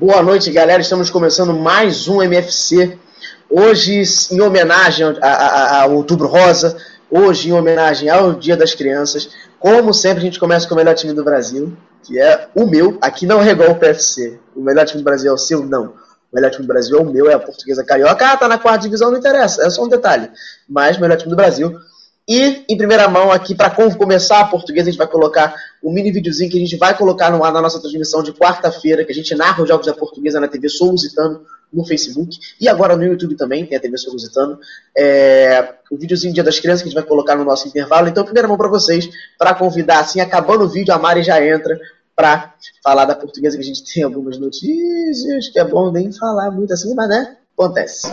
Boa noite, galera. Estamos começando mais um MFC. Hoje, em homenagem ao Outubro Rosa, hoje, em homenagem ao Dia das Crianças. Como sempre, a gente começa com o melhor time do Brasil, que é o meu. Aqui não é igual o PFC. O melhor time do Brasil é o seu? Não. O melhor time do Brasil é o meu, é a Portuguesa Carioca. Ah, tá na quarta divisão, não interessa, é só um detalhe. Mas o melhor time do Brasil e em primeira mão aqui, para começar a portuguesa, a gente vai colocar um mini videozinho que a gente vai colocar na nossa transmissão de quarta-feira, que a gente narra os jogos da portuguesa na TV Solusitano no Facebook e agora no YouTube também, tem a TV Solusitano. É, o videozinho Dia das Crianças que a gente vai colocar no nosso intervalo. Então, primeira mão para vocês, para convidar, assim, acabando o vídeo, a Mari já entra para falar da portuguesa, que a gente tem algumas notícias, que é bom nem falar muito assim, mas né, acontece.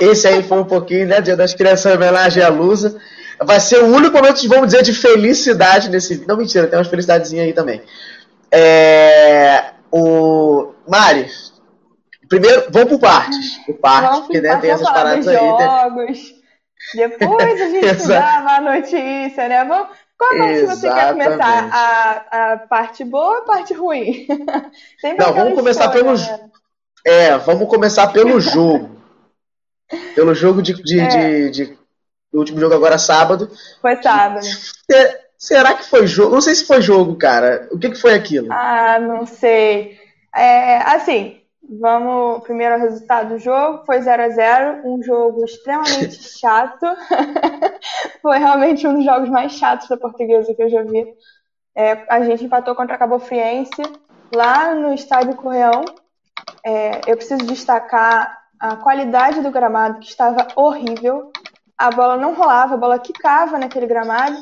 Esse aí foi um pouquinho, né? Dia das Crianças, homenagem à Lusa. Vai ser o único momento, vamos dizer, de felicidade nesse. Não, mentira, tem umas felicidadezinhas aí também. É, o. Mari, primeiro, vamos por partes. Por partes, Vamos porque né, tem essas paradas aí. né? jogos. Depois a gente dá uma notícia, né? Vamos, qual parte você quer Exatamente. começar? A, a parte boa ou a parte ruim? Sempre Não, vamos começar escolha, pelos- né? É, vamos começar pelo jogo. Pelo jogo de, de, É. de- de- O último jogo agora sábado. Foi sábado. Se- Será que foi jogo? Não sei se foi jogo, cara. O que, que foi aquilo? Ah, não sei. É, assim, vamos primeiro ao resultado do jogo. Foi 0 a 0 um jogo extremamente chato. Foi realmente um dos jogos mais chatos da portuguesa que eu já vi. É, a gente empatou contra a Cabo Friense lá no estádio Correão. É, eu preciso destacar a qualidade do gramado, que estava horrível. A bola não rolava, a bola quicava naquele gramado.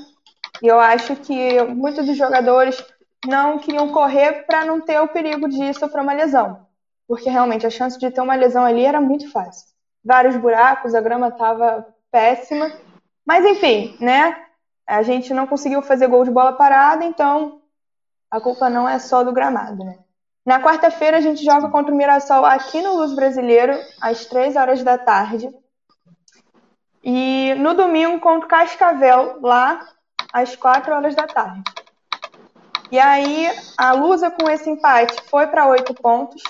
E eu acho que muitos dos jogadores não queriam correr para não ter o perigo de sofrer uma lesão. Porque realmente a chance de ter uma lesão ali era muito fácil. Vários buracos, a grama estava péssima. Mas enfim, né? A gente não conseguiu fazer gol de bola parada, então a culpa não é só do gramado, né? Na quarta-feira a gente joga contra o Mirassol aqui no Luz Brasileiro, às 3 horas da tarde. E no domingo contra o Cascavel, lá às 4 horas da tarde. E aí a Lusa com esse empate foi para 8 pontos.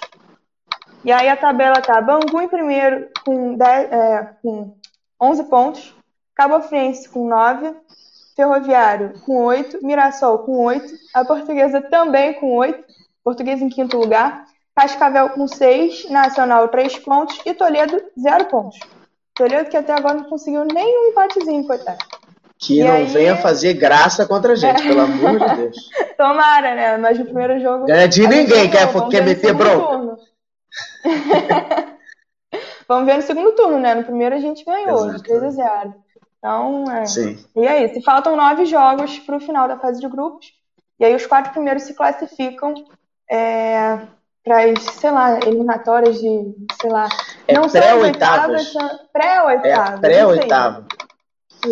E aí a tabela tá Bangu em primeiro com, 10, é, com 11 pontos, Cabo Friense com 9, Ferroviário com 8, Mirassol com 8, a Portuguesa também com 8, Portuguesa em quinto lugar, Cascavel com 6, Nacional 3 pontos e Toledo 0 pontos. Toledo que até agora não conseguiu nenhum empatezinho, coitado. Que E não aí- venha fazer graça contra a gente, É. pelo amor de Deus. Tomara, né? Mas no primeiro jogo. Ganha de a gente ninguém, quer- Vamos quer meter bronca. Vamos ver no segundo turno, né? No primeiro a gente ganhou, de Exato. 3 a 0. Então, é. Sim. E é isso. E faltam nove jogos para o final da fase de grupos. E aí os quatro primeiros se classificam é, para as, sei lá, eliminatórias de, sei lá. É não pré-oitavas. oitavas, são É pré-oitavas. pré-oitavo.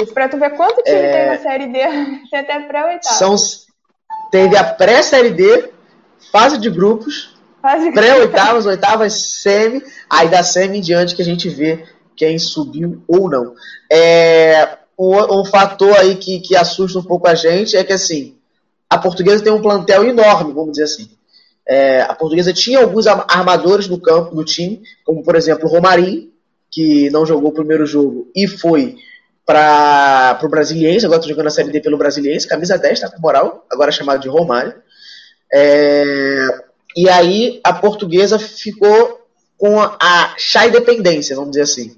isso para tu ver quanto time É. tem na Série D, tem até pré-oitava. São, teve a pré-série D, fase de grupos, pré-oitavas, oitavas, semi, aí da semi em diante que a gente vê quem subiu ou não. É, um, um fator aí que, que assusta um pouco a gente é que assim, a portuguesa tem um plantel enorme, vamos dizer assim. É, a portuguesa tinha alguns armadores no campo, no time, como por exemplo o Romarinho, que não jogou o primeiro jogo e foi para o Brasiliense, agora está jogando a Série D pelo Brasiliense, camisa 10, tá com moral, agora chamado de Romário. É, e aí a portuguesa ficou com a, chai dependência, vamos dizer assim.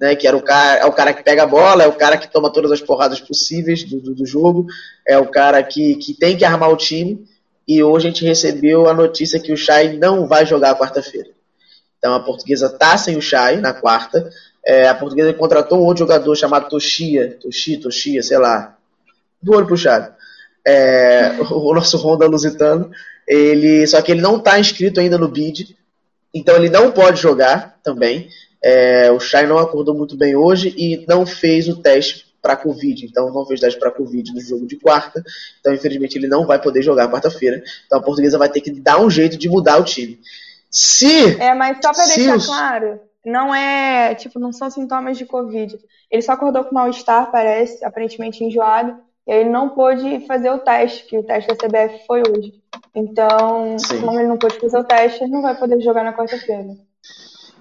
Né, que era o cara, é o cara que pega a bola, é o cara que toma todas as porradas possíveis do, do, do jogo, é o cara que, que tem que armar o time. E hoje a gente recebeu a notícia que o Chay não vai jogar quarta-feira. Então a portuguesa tá sem o Chay na quarta. É, a portuguesa contratou um outro jogador chamado Toshia, Toshi, Toshia, sei lá, do olho puxado. É, o, nosso Honda Lusitano. Ele, só que ele não está inscrito ainda no bid, então ele não pode jogar também. É, o Chay não acordou muito bem hoje e não fez o teste para Covid, então não fez teste para Covid no jogo de quarta. Então, infelizmente, ele não vai poder jogar quarta-feira. Então, a portuguesa vai ter que dar um jeito de mudar o time. Se. É, mas só para deixar os- claro, não é, tipo, não são sintomas de Covid. Ele só acordou com mal-estar, parece, aparentemente enjoado, e aí ele não pôde fazer o teste, que o teste da CBF foi hoje. Então, Sim. como ele não pôde fazer o teste, ele não vai poder jogar na quarta-feira.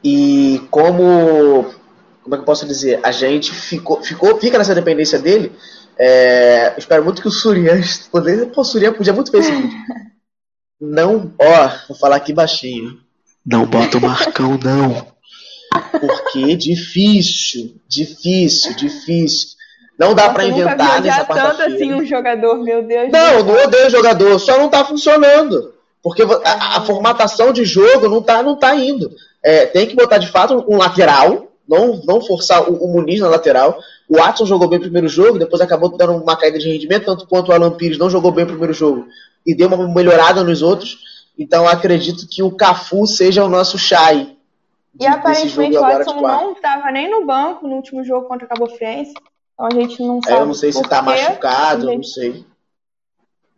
E como. Como é que eu posso dizer? A gente ficou, ficou fica nessa dependência dele. É, eu espero muito que o Surian. poder- Pô, o Surian podia muito ver esse vídeo. Não, ó, vou falar aqui baixinho. Não bota o Marcão, não. Porque difícil, difícil, difícil. Não dá nunca vi inventar odiar nessa tanto quarta-feira. assim um jogador, meu Deus. Não, não odeio o jogador, só não tá funcionando. Porque a, a formatação de jogo não tá, não tá indo. É, tem que botar de fato um lateral, não, não forçar o, o Muniz na lateral. O Watson jogou bem o primeiro jogo, depois acabou dando uma caída de rendimento, tanto quanto o Alan Pires não jogou bem o primeiro jogo e deu uma melhorada nos outros. Então acredito que o Cafu seja o nosso Chay E aparentemente o Watson não estava nem no banco no último jogo contra o Cabo Friense. Então a gente não sabe. É, eu não sei se está machucado, gente... não sei.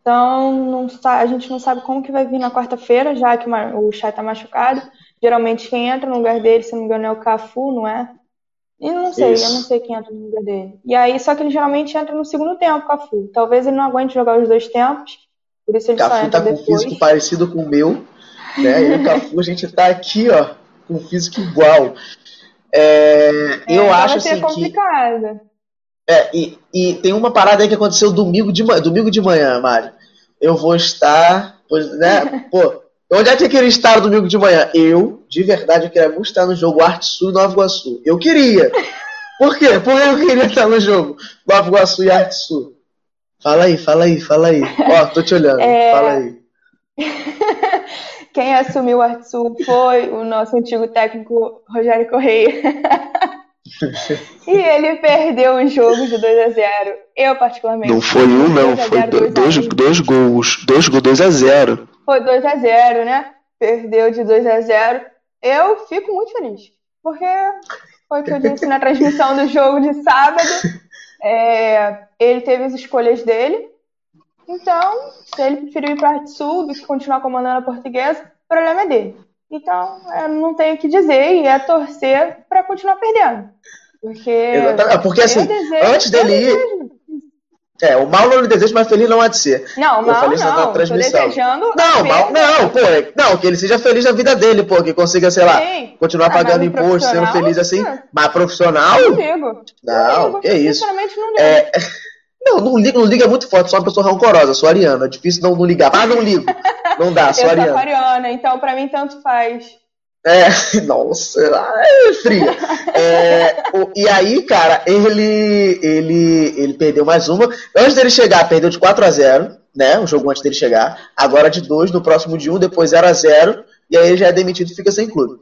Então não, a gente não sabe como que vai vir na quarta-feira, já que o Chay está machucado. Geralmente quem entra no lugar dele, se não me engano, é o Cafu, não é? E não sei, Isso. eu não sei quem entra no lugar dele. E aí, só que ele geralmente entra no segundo tempo, Cafu. Talvez ele não aguente jogar os dois tempos, por isso ele Cafu só entra tá com depois. físico parecido com o meu, né? E o Cafu, a gente tá aqui, ó, com físico igual. É, eu é, acho ser assim complicado. que... É, e, e tem uma parada aí que aconteceu domingo de, domingo de manhã, Mário. Eu vou estar, pois, né, pô, Onde é que eu queria estar domingo de manhã? Eu, de verdade, eu queria muito estar no jogo Arte Sul e Nova Iguaçu. Eu queria. Por quê? Porque eu queria estar no jogo Nova Iguaçu e Arte Sul. Fala aí, fala aí, fala aí. Ó, tô te olhando. É... Fala aí. Quem assumiu o Arte Sul foi o nosso antigo técnico Rogério Correia. e ele perdeu o jogo de 2 a 0 Eu, particularmente. Não foi um, não. Foi dois, dois, dois gols. Dois gols, 2 a 0 foi 2 a 0 né? Perdeu de 2 a 0 Eu fico muito feliz, porque foi o que eu disse na transmissão do jogo de sábado. É, ele teve as escolhas dele. Então, se ele preferiu ir para a Sul do que continuar comandando a portuguesa, o problema é dele. Então, eu não tenho o que dizer e é torcer para continuar perdendo. Porque, Exatamente. porque assim, desejo, antes dele ir, é, o mal não lhe desejo, mas feliz não há de ser. Não, mal eu falei isso na transmissão. não, mal, não, pô, não, que ele seja feliz na vida dele, pô, que consiga, sei lá, Sim. continuar ah, pagando imposto, sendo feliz assim. É. Mas profissional? Não ligo. Não, não que isso. Sinceramente, não ligo. É... Não, não liga, não liga muito forte, sou uma pessoa rancorosa, sou ariana. É difícil não, não ligar. Ah, não ligo. Não dá, sou ariana. Sou ariana, então pra mim tanto faz. É, nossa, é frio. É, o, e aí, cara, ele, ele, ele perdeu mais uma. Antes dele chegar, perdeu de 4 a 0 né? O jogo antes dele chegar. Agora de 2, no próximo de 1, um, depois 0 a 0 E aí ele já é demitido e fica sem clube.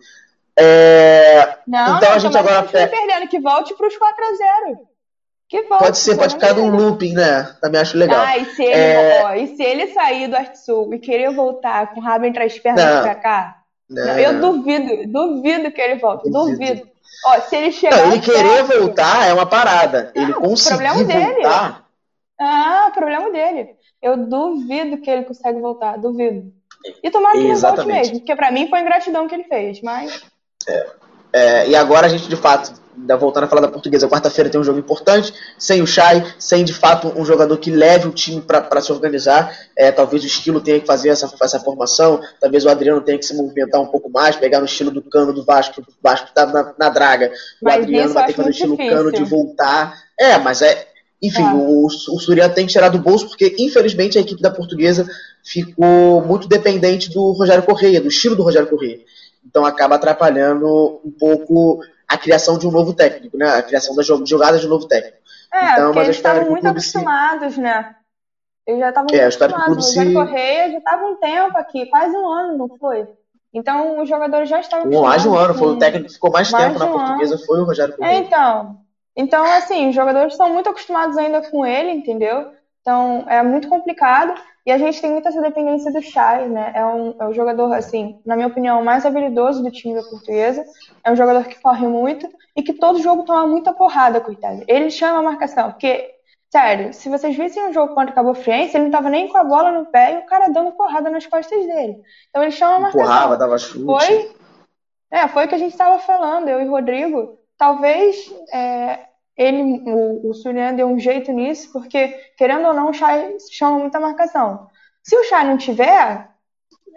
É, não, então não, a gente agora. Tá perdendo, que volte para os 4 a 0 pode ser, pode ficar num looping, né? Também acho legal. Ah, e se ele, é... ó, e se ele sair do Arte Sul e querer voltar com o rabo entre as pernas não. pra cá? Não, eu duvido, duvido que ele volte, duvido. duvido. Ó, se ele chegar. Ele querer voltar é uma parada. Ele conseguir problema dele. voltar. Ah, problema dele. Eu duvido que ele consegue voltar, duvido. E tomara que ele volte mesmo, porque pra mim foi ingratidão que ele fez, mas. É. É, e agora a gente, de fato, voltando a falar da portuguesa, quarta-feira tem um jogo importante, sem o Chay, sem de fato um jogador que leve o time para se organizar. É, talvez o estilo tenha que fazer essa, essa formação, talvez o Adriano tenha que se movimentar um pouco mais, pegar no estilo do cano do Vasco, o Vasco está na, na, draga. O mas Adriano vai ter que fazer o estilo difícil. cano de voltar. É, mas é. Enfim, é. o, o Surya tem que tirar do bolso, porque infelizmente a equipe da portuguesa ficou muito dependente do Rogério Correia, do estilo do Rogério Correia. Então acaba atrapalhando um pouco a criação de um novo técnico, né? A criação das jogadas de um novo técnico. É, então, porque mas eles estavam muito acostumados, se... né? Eles já estavam é, muito acostumados. O Rogério se... Correia já estava um tempo aqui, quase um ano, não foi? Então os jogadores já estavam acostumados. Mais de um ano, foi o técnico que ficou mais, mais tempo na um portuguesa, ano. foi o Rogério Correia. É, então. Então, assim, os jogadores estão muito acostumados ainda com ele, entendeu? Então é muito complicado. E a gente tem muita essa dependência do Chay, né? É um, é um jogador, assim, na minha opinião, mais habilidoso do time da portuguesa. É um jogador que corre muito e que todo jogo toma muita porrada, coitado. Ele chama a marcação, porque, sério, se vocês vissem um jogo contra o Cabo Friense, ele não tava nem com a bola no pé e o cara dando porrada nas costas dele. Então ele chama a marcação. Empurrava, dava chute. Foi, é, foi o que a gente estava falando, eu e o Rodrigo. Talvez é, ele, o, o Surian deu um jeito nisso, porque, querendo ou não, o Chay chama muita marcação. Se o Chay não tiver,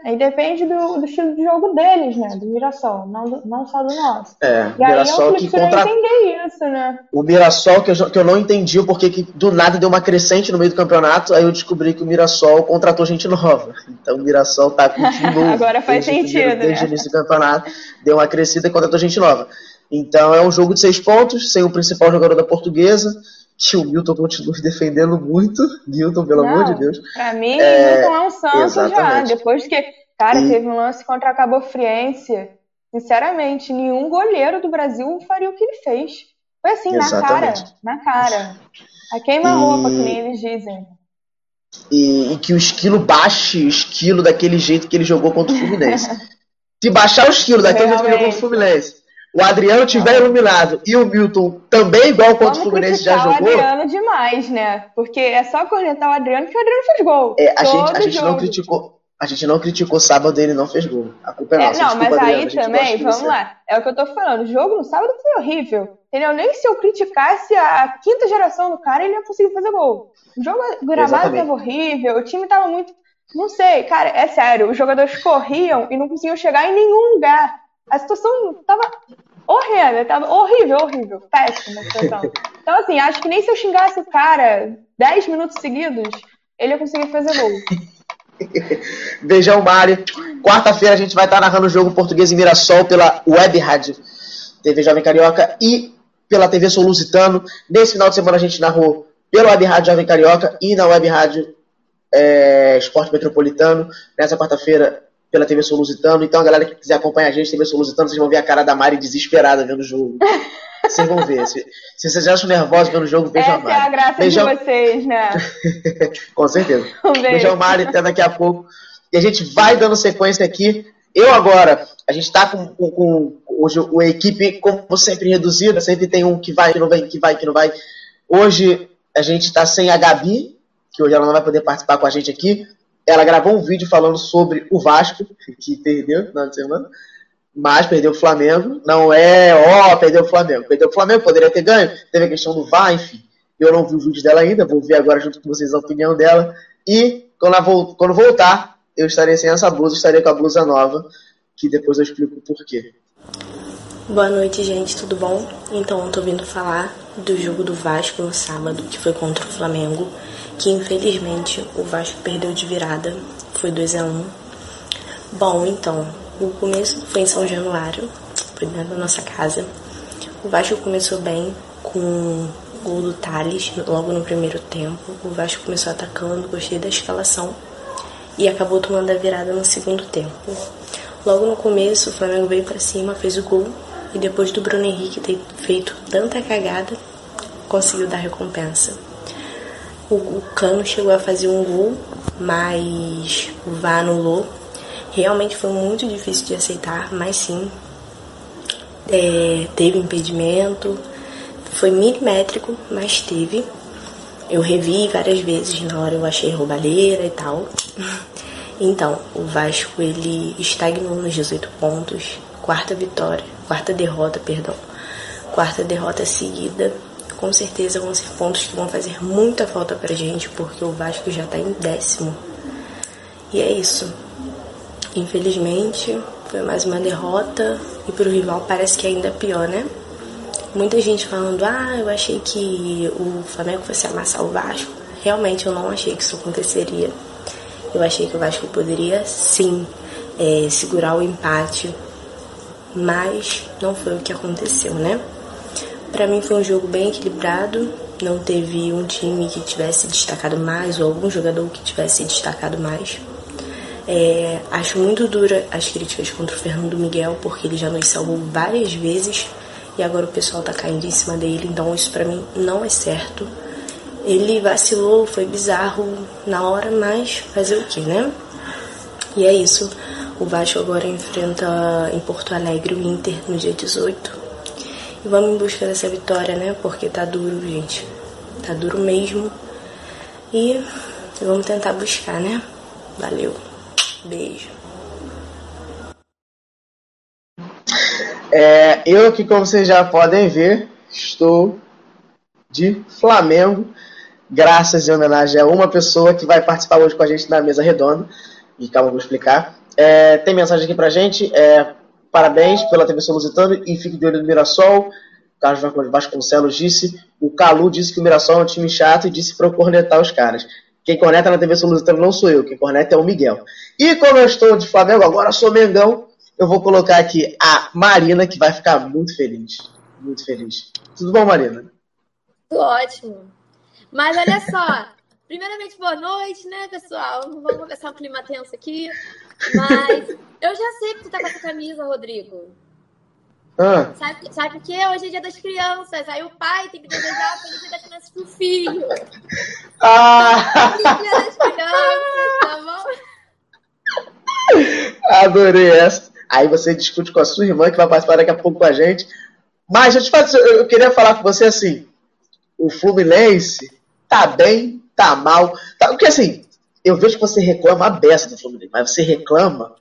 aí depende do, do, estilo de jogo deles, né? Do Mirassol, não, do, não só do nosso. É, e Mirassol aí que contra... entender isso, né? O Mirassol, que eu, que eu não entendi o porquê que do nada deu uma crescente no meio do campeonato, aí eu descobri que o Mirassol contratou gente nova. Então o Mirassol tá com time novo. Agora faz desde sentido, primeiro, né? Desde o início do campeonato, deu uma crescida e contratou gente nova. Então é um jogo de seis pontos, sem o principal jogador da portuguesa, que o Milton continua defendendo muito. Milton, pelo Não, amor de Deus. Pra mim, é, Milton é um santo exatamente. já. Depois que, cara, e... teve um lance contra a Cabo Friense. Sinceramente, nenhum goleiro do Brasil faria o que ele fez. Foi assim, exatamente. na cara. Na cara. A queima-roupa, e... que nem eles dizem. E, e, que o esquilo baixe o esquilo daquele jeito que ele jogou contra o Fluminense. Se baixar os quilos daquele jeito que jogou contra o Fluminense, o Adriano tiver iluminado e o Milton também igual contra o Fluminense já jogou. o Adriano demais, né? Porque é só cornetar o Adriano que o Adriano fez gol. É, a gente, a gente não criticou. A gente não criticou sábado ele não fez gol. A culpa é nossa. É, não, Desculpa, mas aí Adriano, também, vamos lá. É o que eu tô falando. O jogo no sábado foi horrível. Entendeu? Nem se eu criticasse a quinta geração do cara, ele ia conseguir fazer gol. O jogo o gramado Exatamente. tava horrível, o time tava muito. Não sei, cara, é sério. Os jogadores corriam e não conseguiam chegar em nenhum lugar. A situação tava horrível, tava horrível, horrível. Péssima a situação. Então, assim, acho que nem se eu xingasse o cara 10 minutos seguidos, ele ia conseguir fazer gol. Beijão, Mário. Quarta-feira a gente vai estar narrando o jogo português em Mirassol pela Web Rádio TV Jovem Carioca e pela TV Sou Lusitano. Nesse final de semana a gente narrou pela Web Rádio Jovem Carioca e na Web Rádio é, Esporte Metropolitano. Nessa quarta-feira pela TV Sou Lusitano. Então a galera que quiser acompanhar a gente, TV Sou Lusitano, vocês vão ver a cara da Mari desesperada vendo o jogo. Vocês vão ver. Se, se vocês acham nervosos vendo o jogo, vejam a Essa Mari. é a graça Beijão. de vocês, né? Com certeza. Um beijo. Beijão, Mari, até daqui a pouco. E a gente vai dando sequência aqui. Eu agora, a gente tá com, com, com hoje a equipe, como sempre, reduzida. Sempre tem um que vai, que não vem, que vai, que não vai. Hoje a gente tá sem a Gabi, que hoje ela não vai poder participar com a gente aqui. Ela gravou um vídeo falando sobre o Vasco, que perdeu de semana. Mas perdeu o Flamengo. Não é, ó, perdeu o Flamengo. Perdeu o Flamengo, poderia ter ganho. Teve a questão do VAR, enfim. Eu não vi o vídeo dela ainda, vou ver agora junto com vocês a opinião dela. E quando, vol- quando voltar, eu estarei sem essa blusa, estarei com a blusa nova, que depois eu explico o porquê. Boa noite, gente, tudo bom? Então, eu tô vindo falar do jogo do Vasco no sábado, que foi contra o Flamengo, que infelizmente o Vasco perdeu de virada, foi 2 a 1 Bom, então, o começo foi em São Januário, foi dentro da nossa casa. O Vasco começou bem com o gol do Thales, logo no primeiro tempo. O Vasco começou atacando, gostei da escalação e acabou tomando a virada no segundo tempo. Logo no começo, o Flamengo veio pra cima, fez o gol e depois do Bruno Henrique ter feito tanta cagada, conseguiu dar recompensa. O, o Cano chegou a fazer um gol, mas o VAR anulou. Realmente foi muito difícil de aceitar, mas sim, é, teve impedimento, foi milimétrico, mas teve. Eu revi várias vezes, na hora eu achei roubalheira e tal. Então, o Vasco ele estagnou nos 18 pontos, quarta vitória, quarta derrota, perdão. Quarta derrota seguida. Com certeza vão ser pontos que vão fazer muita falta pra gente, porque o Vasco já tá em décimo. E é isso. Infelizmente, foi mais uma derrota e pro rival parece que é ainda pior, né? Muita gente falando, ah, eu achei que o Flamengo fosse amassar o Vasco. Realmente eu não achei que isso aconteceria. Eu achei que o Vasco poderia sim é, segurar o empate, mas não foi o que aconteceu, né? Para mim foi um jogo bem equilibrado, não teve um time que tivesse destacado mais ou algum jogador que tivesse destacado mais. É, acho muito dura as críticas contra o Fernando Miguel, porque ele já nos salvou várias vezes e agora o pessoal tá caindo em cima dele, então isso pra mim não é certo. Ele vacilou, foi bizarro na hora, mas fazer o que, né? E é isso. O Vasco agora enfrenta em Porto Alegre o Inter no dia 18. E vamos em busca dessa vitória, né? Porque tá duro, gente. Tá duro mesmo. E vamos tentar buscar, né? Valeu. Beijo. É, eu aqui, como vocês já podem ver, estou de Flamengo, graças em homenagem a uma pessoa que vai participar hoje com a gente na mesa redonda. E calma, vou explicar. É, tem mensagem aqui pra gente. É, parabéns pela TV Lusitano e fique de olho no Mirassol. Carlos Vasconcelos disse. O Calu disse que o Mirassol é um time chato e disse pra eu cornetar os caras. Quem corneta na TV Lusitano não sou eu, quem corneta é o Miguel. E como eu estou de Flamengo, agora sou Mengão, eu vou colocar aqui a Marina, que vai ficar muito feliz. Muito feliz. Tudo bom, Marina? Tudo ótimo. Mas olha só, primeiramente, boa noite, né, pessoal? Vamos começar um clima tenso aqui. Mas eu já sei que tu tá com essa camisa, Rodrigo. Ah, Sabe, sabe por quê? Hoje é dia das crianças. Aí o pai tem que desejar feliz dia das crianças pro filho. ah Feliz dia das crianças, tá bom? adorei essa. Aí você discute com a sua irmã, que vai participar daqui a pouco com a gente. Mas eu, te faço, eu queria falar com você assim: o Fluminense tá bem, tá mal. Tá, porque assim, eu vejo que você reclama a beça do Fluminense, mas você reclama.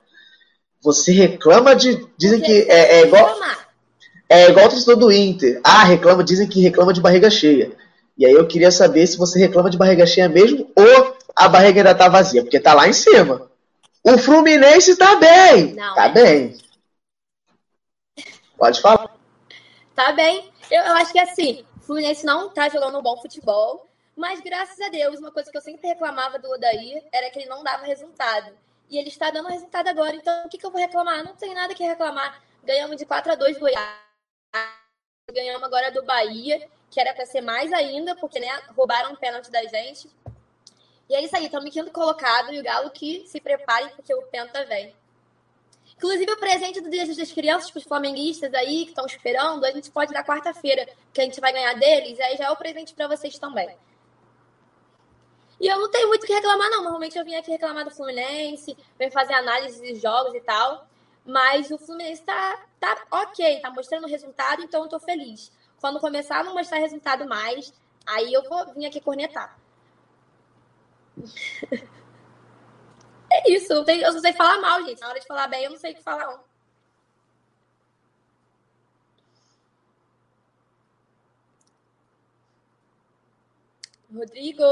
Você reclama de. Dizem que é, é igual. É igual o torcedor do Inter. Ah, reclama, dizem que reclama de barriga cheia. E aí eu queria saber se você reclama de barriga cheia mesmo ou a barriga ainda tá vazia, porque tá lá em cima. O Fluminense tá bem. Não, tá bem. Pode falar. Tá bem. Eu, eu acho que assim, o Fluminense não tá jogando um bom futebol, mas graças a Deus, uma coisa que eu sempre reclamava do Odair era que ele não dava resultado. E ele está dando resultado agora, então o que, que eu vou reclamar? Não tem nada que reclamar. Ganhamos de 4 a 2 Goiás. Ganhamos agora do Bahia que era para ser mais ainda, porque né, roubaram um pênalti da gente. E é isso aí, estamos quinto colocado e o Galo que se prepare porque o Penta vem. Inclusive, o presente do Dia das Crianças para os flamenguistas aí que estão esperando, a gente pode dar quarta-feira, que a gente vai ganhar deles, aí já é o presente para vocês também. E eu não tenho muito o que reclamar, não. Normalmente eu vim aqui reclamar do Fluminense, vem fazer análise de jogos e tal. Mas o Fluminense tá, tá ok, tá mostrando resultado, então eu tô feliz. Quando começar a não mostrar resultado mais, aí eu vou vir aqui cornetar. é isso, eu, tenho, eu só sei falar mal, gente. Na hora de falar bem, eu não sei o que falar. Não. Rodrigo.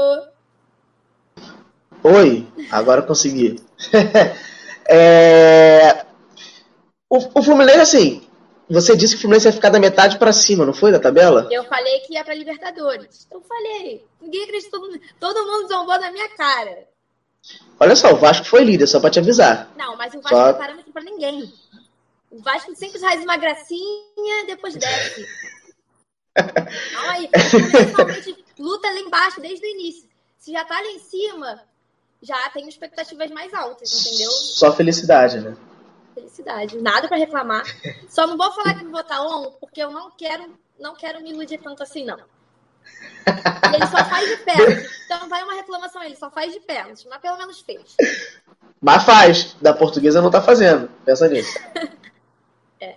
Oi, agora consegui. é... o, o Fluminense, assim, você disse que o Fluminense ia ficar da metade para cima, não foi, da tabela? Eu falei que ia para Libertadores. Eu falei. Ninguém acreditou. Todo mundo zombou na minha cara. Olha só, o Vasco foi líder, só para te avisar. Não, mas o Vasco só... não é parâmetro para ninguém. O Vasco sempre faz uma gracinha, depois desce. aí, realmente luta lá embaixo desde o início. Se já tá lá em cima, já tem expectativas mais altas, entendeu? Só felicidade, né? felicidade. Nada para reclamar. Só não vou falar que vou votar on, porque eu não quero, não quero me iludir tanto assim, não. E ele só faz de pênalti. Então vai uma reclamação, ele só faz de pênalti, mas pelo menos fez. Mas faz. Da portuguesa não tá fazendo. Pensa nisso. é.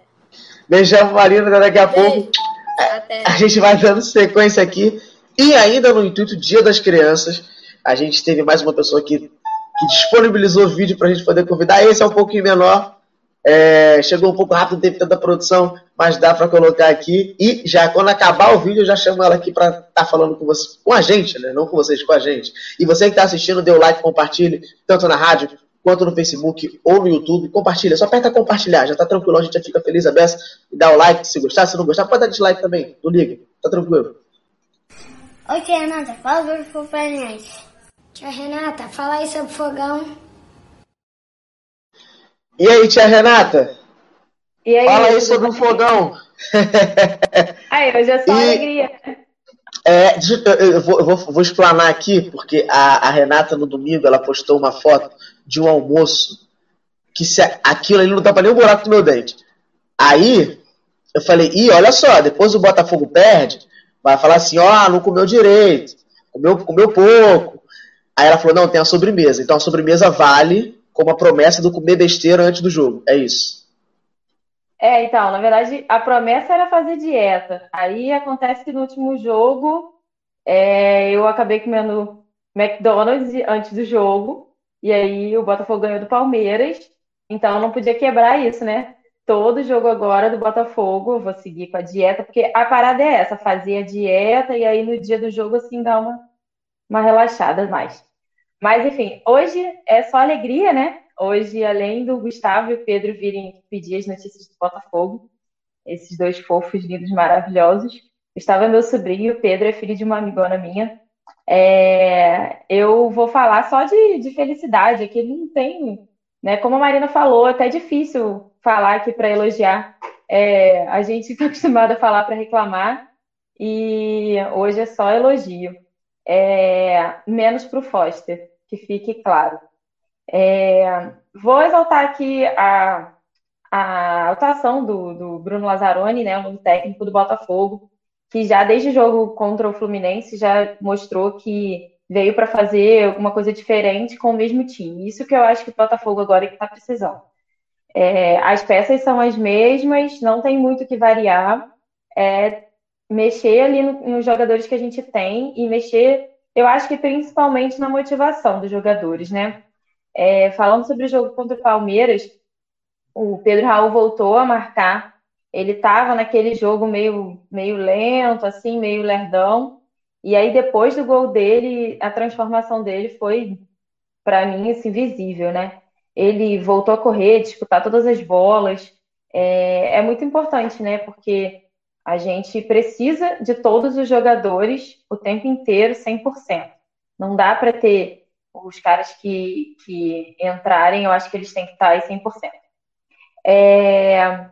Beijão, Marina, daqui a Beijo. pouco. Até. A gente vai dando sequência aqui. E ainda no intuito Dia das Crianças, a gente teve mais uma pessoa que, que disponibilizou o vídeo para a gente poder convidar. Esse é um pouquinho menor, é, chegou um pouco rápido devido da produção, mas dá para colocar aqui. E já quando acabar o vídeo, eu já chamo ela aqui para estar tá falando com, você, com a gente, né? Não com vocês, com a gente. E você que está assistindo, dê o like, compartilhe, tanto na rádio quanto no Facebook ou no YouTube. Compartilha, só aperta compartilhar, já tá tranquilo, a gente já fica feliz a beça. Dá o like se gostar, se não gostar, pode dar dislike também, não liga, tá tranquilo. Oi, Renata, fala do pra gente. Tia Renata, fala aí sobre fogão. E aí, tia Renata? E aí, Fala aí sobre o fogão. Aí, hoje é só e, alegria. É, eu vou, vou, vou explanar aqui, porque a, a, Renata no domingo ela postou uma foto de um almoço que se aquilo ali não tava nem o buraco do meu dente. Aí eu falei, ih, olha só, depois o Botafogo perde, vai falar assim, ó, oh, não comeu direito, comeu, comeu pouco. Aí ela falou, não, tem a sobremesa. Então a sobremesa vale como a promessa do comer besteira antes do jogo. É isso. É, então, na verdade, a promessa era fazer dieta. Aí acontece que no último jogo é, eu acabei comendo McDonald's antes do jogo. E aí o Botafogo ganhou do Palmeiras. Então não podia quebrar isso, né? Todo jogo agora do Botafogo, eu vou seguir com a dieta, porque a parada é essa, fazer a dieta e aí no dia do jogo, assim, dar uma, uma relaxada mais. Mas, enfim, hoje é só alegria, né? Hoje, além do Gustavo e o Pedro virem pedir as notícias do Botafogo, esses dois fofos, lindos, maravilhosos. Gustavo é meu sobrinho, o Pedro é filho de uma amigona minha. É, eu vou falar só de, de felicidade, aqui não tem, né? Como a Marina falou, é até difícil falar aqui para elogiar. É, a gente está acostumado a falar para reclamar e hoje é só elogio é, menos para o Foster, que fique claro. É, vou exaltar aqui a, a atuação do, do Bruno Lazzaroni, né, o técnico do Botafogo, que já desde o jogo contra o Fluminense já mostrou que veio para fazer alguma coisa diferente com o mesmo time. Isso que eu acho que o Botafogo agora é está precisando. É, as peças são as mesmas, não tem muito que variar. É mexer ali no, nos jogadores que a gente tem e mexer, eu acho que principalmente na motivação dos jogadores, né? É, falando sobre o jogo contra o Palmeiras, o Pedro Raul voltou a marcar. Ele estava naquele jogo meio, meio lento, assim, meio lerdão. E aí, depois do gol dele, a transformação dele foi, para mim, assim, visível, né? Ele voltou a correr, disputar todas as bolas. É, é muito importante, né? Porque a gente precisa de todos os jogadores o tempo inteiro, 100%. Não dá para ter os caras que, que entrarem, eu acho que eles têm que estar aí 100%. É,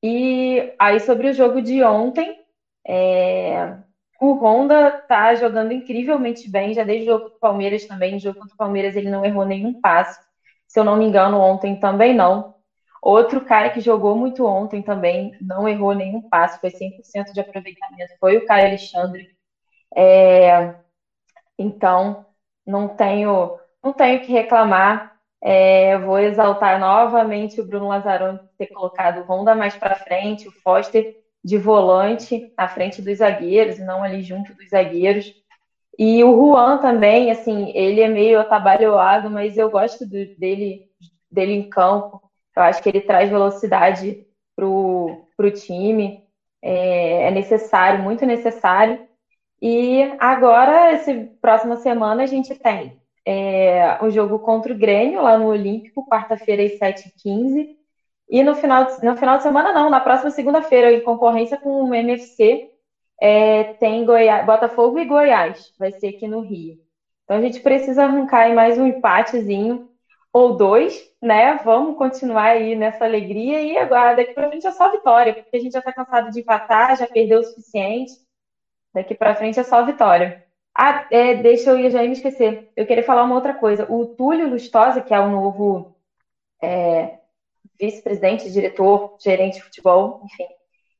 e aí, sobre o jogo de ontem, é, o Honda está jogando incrivelmente bem, já desde o jogo do Palmeiras também. No jogo contra o Palmeiras ele não errou nenhum passe. Se eu não me engano, ontem também não. Outro cara que jogou muito ontem também, não errou nenhum passe, foi 100% de aproveitamento, foi o Caio Alexandre. É, então, não tenho, não tenho que reclamar. É, vou exaltar novamente o Bruno Lazzaroni por ter colocado o Honda mais para frente, o Foster de volante à frente dos zagueiros, e não ali junto dos zagueiros. E o Juan também, assim, ele é meio atabalhoado, mas eu gosto do, dele, dele em campo. Eu acho que ele traz velocidade para o time. É, é, necessário, muito necessário. E agora, essa próxima semana, a gente tem é, o jogo contra o Grêmio, lá no Olímpico, quarta-feira às 7h15. E no final, de, no final de semana, não, na próxima segunda-feira, em concorrência com o MFC, é, tem Goiás, Botafogo e Goiás, vai ser aqui no Rio. Então a gente precisa arrancar mais um empatezinho ou dois, né? Vamos continuar aí nessa alegria e agora daqui para frente é só vitória, porque a gente já está cansado de empatar, já perdeu o suficiente. Daqui para frente é só vitória. Ah, é, deixa eu já me esquecer. Eu queria falar uma outra coisa. O Túlio Lustosa, que é o novo é, vice-presidente, diretor, gerente de futebol, enfim,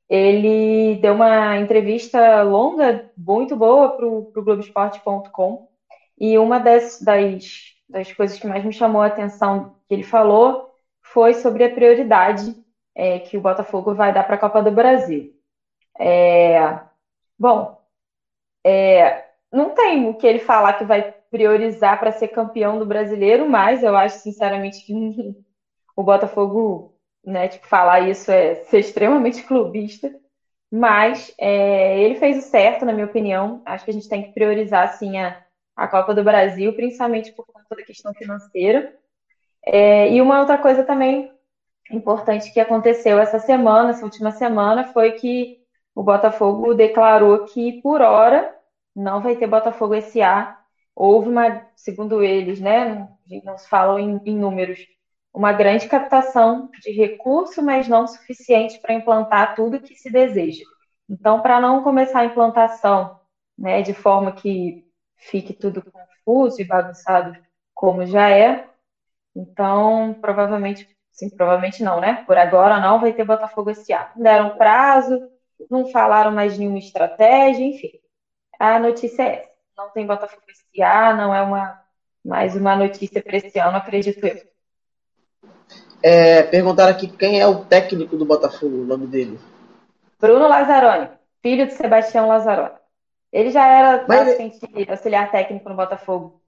ele deu uma entrevista longa, muito boa para o Globoesporte.com. E uma das, das das coisas que mais me chamou a atenção que ele falou foi sobre a prioridade é, que o Botafogo vai dar para a Copa do Brasil. É, bom, é, não tem o que ele falar que vai priorizar para ser campeão do brasileiro, mas eu acho sinceramente que o Botafogo, né, tipo, falar isso é ser extremamente clubista. Mas é, ele fez o certo, na minha opinião. Acho que a gente tem que priorizar assim a, a Copa do Brasil, principalmente por conta da questão financeira. É, e uma outra coisa também importante que aconteceu essa semana, essa última semana, foi que o Botafogo declarou que, por hora, não vai ter Botafogo SA. Houve uma, segundo eles, né, não se falam em, em números, uma grande captação de recurso, mas não suficiente para implantar tudo que se deseja. Então, para não começar a implantação né, de forma que fique tudo confuso e bagunçado como já é. Então, provavelmente, sim, provavelmente não, né? Por agora não vai ter Botafogo esse ano. Deram prazo, não falaram mais nenhuma estratégia, enfim. A notícia é essa. Não tem Botafogo esse ano, não é uma mais uma notícia para esse ano, acredito eu. É, perguntaram aqui quem é o técnico do Botafogo, o nome dele. Bruno Lazzaroni, filho de Sebastião Lazzaroni. Ele já era Mas auxiliar técnico no Botafogo.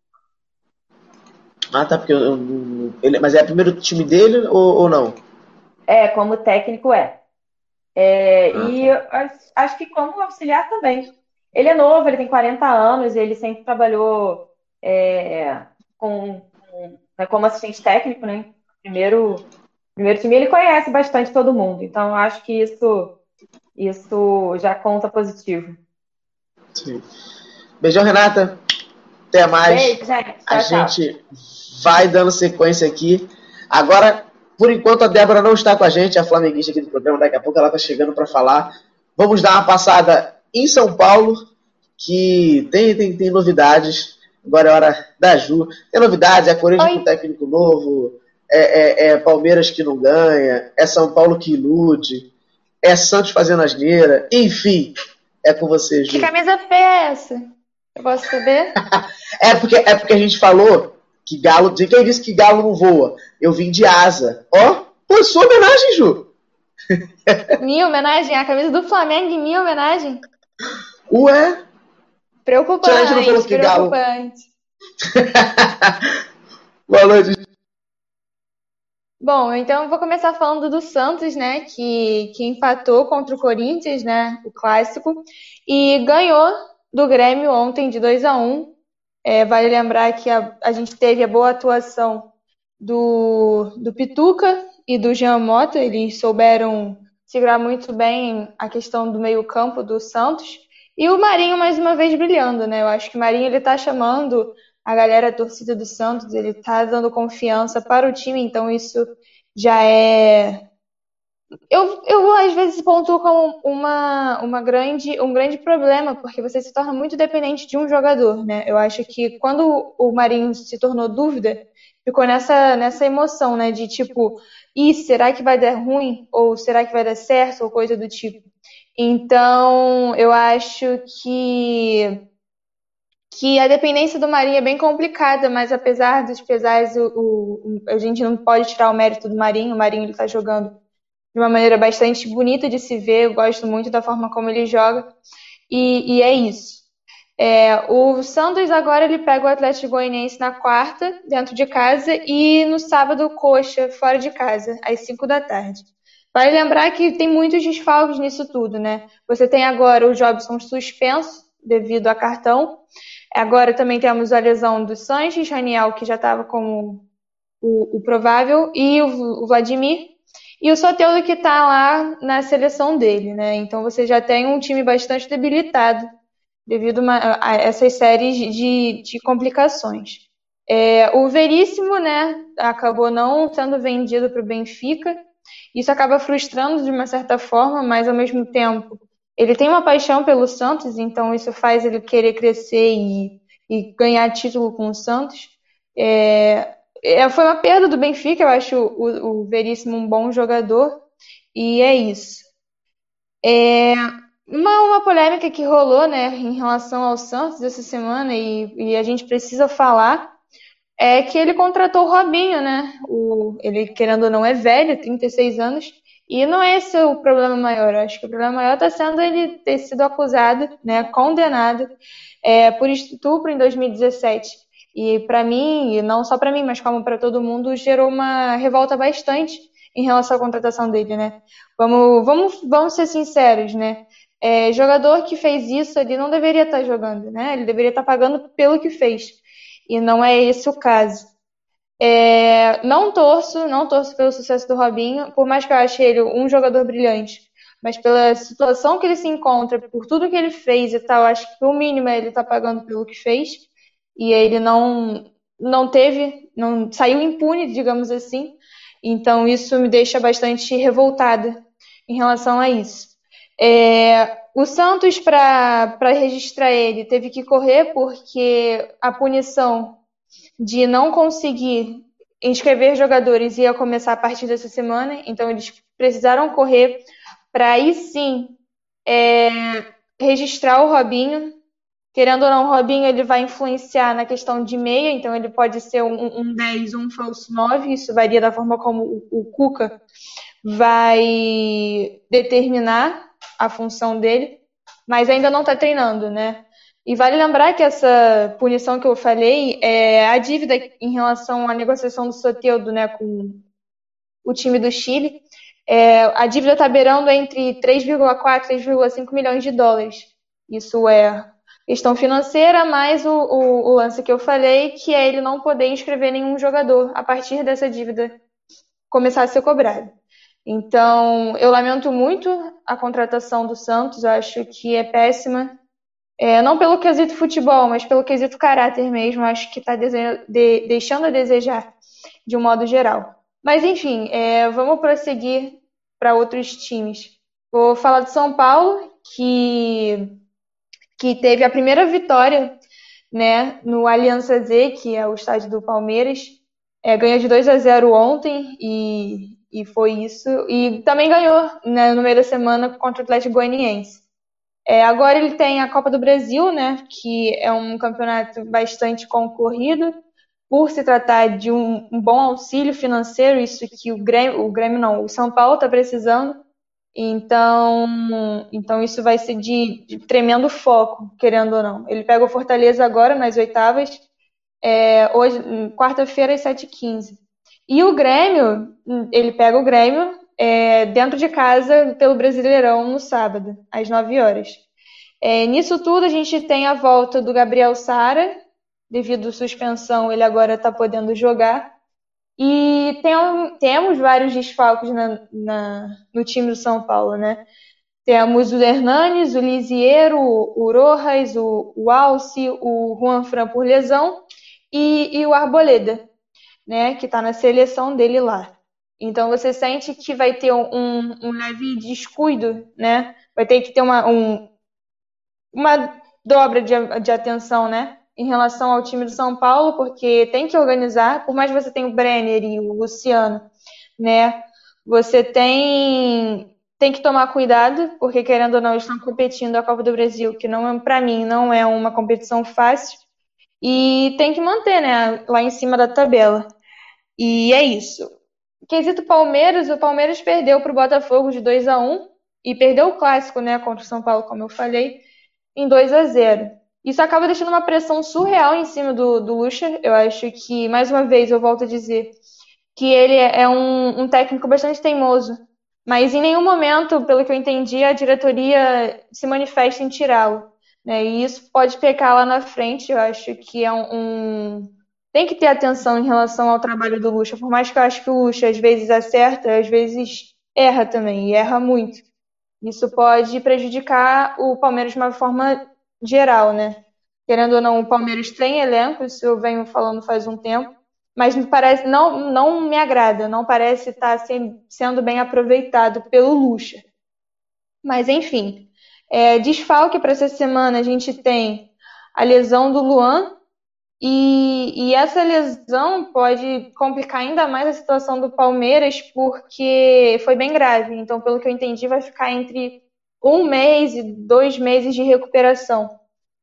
Ah, tá, porque eu, ele, mas é o primeiro time dele ou, ou não? É, como técnico é. é ah, e tá. acho que como auxiliar também. Ele é novo, ele tem 40 anos, ele sempre trabalhou é, com, com né, como assistente técnico, né? Primeiro, primeiro time, ele conhece bastante todo mundo, então acho que isso, isso já conta positivo. Sim. Beijão, Renata. Até mais. Beijo, gente. Tchau, a tchau. gente vai dando sequência aqui. Agora, por enquanto, a Débora não está com a gente, a flamenguista aqui do programa. Daqui a pouco ela está chegando para falar. Vamos dar uma passada em São Paulo, que tem, tem, tem novidades. Agora é hora da Ju. Tem novidades, é Corinthians com técnico novo, é, é, é, Palmeiras que não ganha, é São Paulo que ilude, é Santos fazendo asneira, enfim. É com você, Ju. Que camisa feia é essa? Eu posso saber? é, porque, é porque a gente falou que galo. Quem disse que galo não voa? Eu vim de asa. Ó, Pô, sua homenagem, Ju. Minha homenagem? A camisa do Flamengo em minha homenagem? Ué? Preocupante, gente não falou que Galo- preocupante. Boa noite. Bom, então eu vou começar falando do Santos, né, que, que empatou contra o Corinthians, né, o clássico, e ganhou do Grêmio ontem de 2 a 1. É, vale lembrar que a, a gente teve a boa atuação do, do Pituca e do Jean Mota, eles souberam segurar muito bem a questão do meio-campo do Santos. E o Marinho mais uma vez brilhando, né? Eu acho que o Marinho ele tá chamando a galera, a torcida do Santos, ele tá dando confiança para o time, então isso já é eu, eu às vezes pontuo como uma, uma grande, um grande problema, porque você se torna muito dependente de um jogador, né? Eu acho que quando o Marinho se tornou dúvida, ficou nessa, nessa emoção, né? De tipo, e será que vai dar ruim? Ou será que vai dar certo? Ou coisa do tipo. Então, eu acho que que a dependência do Marinho é bem complicada, mas apesar dos pesares, o, o- a gente não pode tirar o mérito do Marinho. O Marinho está jogando de uma maneira bastante bonita de se ver. Eu gosto muito da forma como ele joga. E, e é isso. É, o Santos agora ele pega o Atlético Goianiense na quarta, dentro de casa, e no sábado, coxa, fora de casa, às 5 da tarde. Vale lembrar que tem muitos desfalques nisso tudo, né? Você tem agora o Jobson suspenso devido a cartão. Agora também temos a lesão do Sanches, Raniel, que já estava como o, o provável, e o, o Vladimir, e o Soteldo que está lá na seleção dele, né? Então você já tem um time bastante debilitado devido a essas séries de, de complicações. É, o Veríssimo, né, acabou não sendo vendido para o Benfica. Isso acaba frustrando de uma certa forma, mas ao mesmo tempo ele tem uma paixão pelo Santos, então isso faz ele querer crescer e, e ganhar título com o Santos. É, é, foi uma perda do Benfica, eu acho o, o Veríssimo um bom jogador, e é isso. É, uma, uma polêmica que rolou, né, em relação ao Santos essa semana, e, e a gente precisa falar, é que ele contratou o Robinho, né? O, ele, querendo ou não, é velho, 36 anos, e não é esse o problema maior. Eu acho que o problema maior está sendo ele ter sido acusado, né, condenado é, por estupro em 2017. E para mim, e não só para mim, mas como para todo mundo, gerou uma revolta bastante em relação à contratação dele, né? Vamos, vamos, vamos ser sinceros, né? É, jogador que fez isso, ele não deveria estar jogando, né? Ele deveria estar pagando pelo que fez. E não é esse o caso. É, não torço, não torço pelo sucesso do Robinho, por mais que eu ache ele um jogador brilhante, mas pela situação que ele se encontra, por tudo que ele fez e tal, acho que o mínimo é ele estar pagando pelo que fez. E ele não não teve, não saiu impune, digamos assim. Então isso me deixa bastante revoltada em relação a isso. É, o Santos, para registrar ele, teve que correr porque a punição de não conseguir inscrever jogadores ia começar a partir dessa semana, então eles precisaram correr para aí sim é, registrar o Robinho. Querendo ou não, o Robinho ele vai influenciar na questão de meia, então ele pode ser um, um 10 ou um falso 9, isso varia da forma como o, o Cuca vai determinar a função dele, mas ainda não está treinando, né? E vale lembrar que essa punição que eu falei é a dívida em relação à negociação do Soteldo, né, com o time do Chile. É, a dívida está beirando entre 3,4 e 3,5 milhões de dólares. Isso é questão financeira, mais o, o, o lance que eu falei, que é ele não poder inscrever nenhum jogador a partir dessa dívida começar a ser cobrada. Então, eu lamento muito a contratação do Santos, acho que é péssima. É, não pelo quesito futebol, mas pelo quesito caráter mesmo, acho que está de, deixando a desejar de um modo geral. Mas, enfim, é, vamos prosseguir para outros times. Vou falar do São Paulo, que, que teve a primeira vitória né, no Aliança Z, que é o estádio do Palmeiras. É, ganhou de 2 a 0 ontem e, e foi isso. E também ganhou né, no meio da semana contra o Atlético Goianiense. É, agora ele tem a Copa do Brasil, né, que é um campeonato bastante concorrido. por se tratar de um, um bom auxílio financeiro, isso que o Grêmio, o Grêmio não, o São Paulo está precisando. Então, então isso vai ser de, de, tremendo foco, querendo ou não. Ele pega o Fortaleza agora nas oitavas, é, hoje, quarta-feira às 7h15. E o Grêmio, ele pega o Grêmio é, dentro de casa pelo Brasileirão no sábado, às 9 horas. É, nisso tudo, a gente tem a volta do Gabriel Sara, devido à suspensão, ele agora está podendo jogar. E tem, temos vários desfalques na, na, no time do São Paulo, né? Temos o Hernanes, o Lisiero, o Rojas, o, o Alce, o Juan Fran por lesão e, e o Arboleda, né? Que está na seleção dele lá. Então você sente que vai ter um, um leve descuido, né? Vai ter que ter uma, um, uma dobra de, de atenção, né? Em relação ao time do São Paulo, porque tem que organizar, por mais que você tenha o Brenner e o Luciano, né? Você tem tem que tomar cuidado, porque querendo ou não, estão competindo a Copa do Brasil, que não é para mim não é uma competição fácil, e tem que manter, né, lá em cima da tabela. E é isso. Quesito Palmeiras, o Palmeiras perdeu para o Botafogo de 2 a 1 e perdeu o clássico, né, contra o São Paulo, como eu falei, em 2 a 0. Isso acaba deixando uma pressão surreal em cima do, do Lucha. Eu acho que, mais uma vez, eu volto a dizer que ele é um, um técnico bastante teimoso. Mas em nenhum momento, pelo que eu entendi, a diretoria se manifesta em tirá-lo. Né? E isso pode pecar lá na frente. Eu acho que é um, um, Tem que ter atenção em relação ao trabalho do Lucha. Por mais que eu acho que o Lucha às vezes acerta, às vezes erra também, e erra muito. Isso pode prejudicar o Palmeiras de uma forma geral, né? Querendo ou não, o Palmeiras tem elenco, isso eu venho falando faz um tempo, mas me parece, não, não me agrada, não parece estar sendo bem aproveitado pelo Lucha. Mas enfim, é, desfalque para essa semana a gente tem a lesão do Luan, e, e, essa lesão pode complicar ainda mais a situação do Palmeiras, porque foi bem grave. Então, pelo que eu entendi, vai ficar entre um mês e dois meses de recuperação.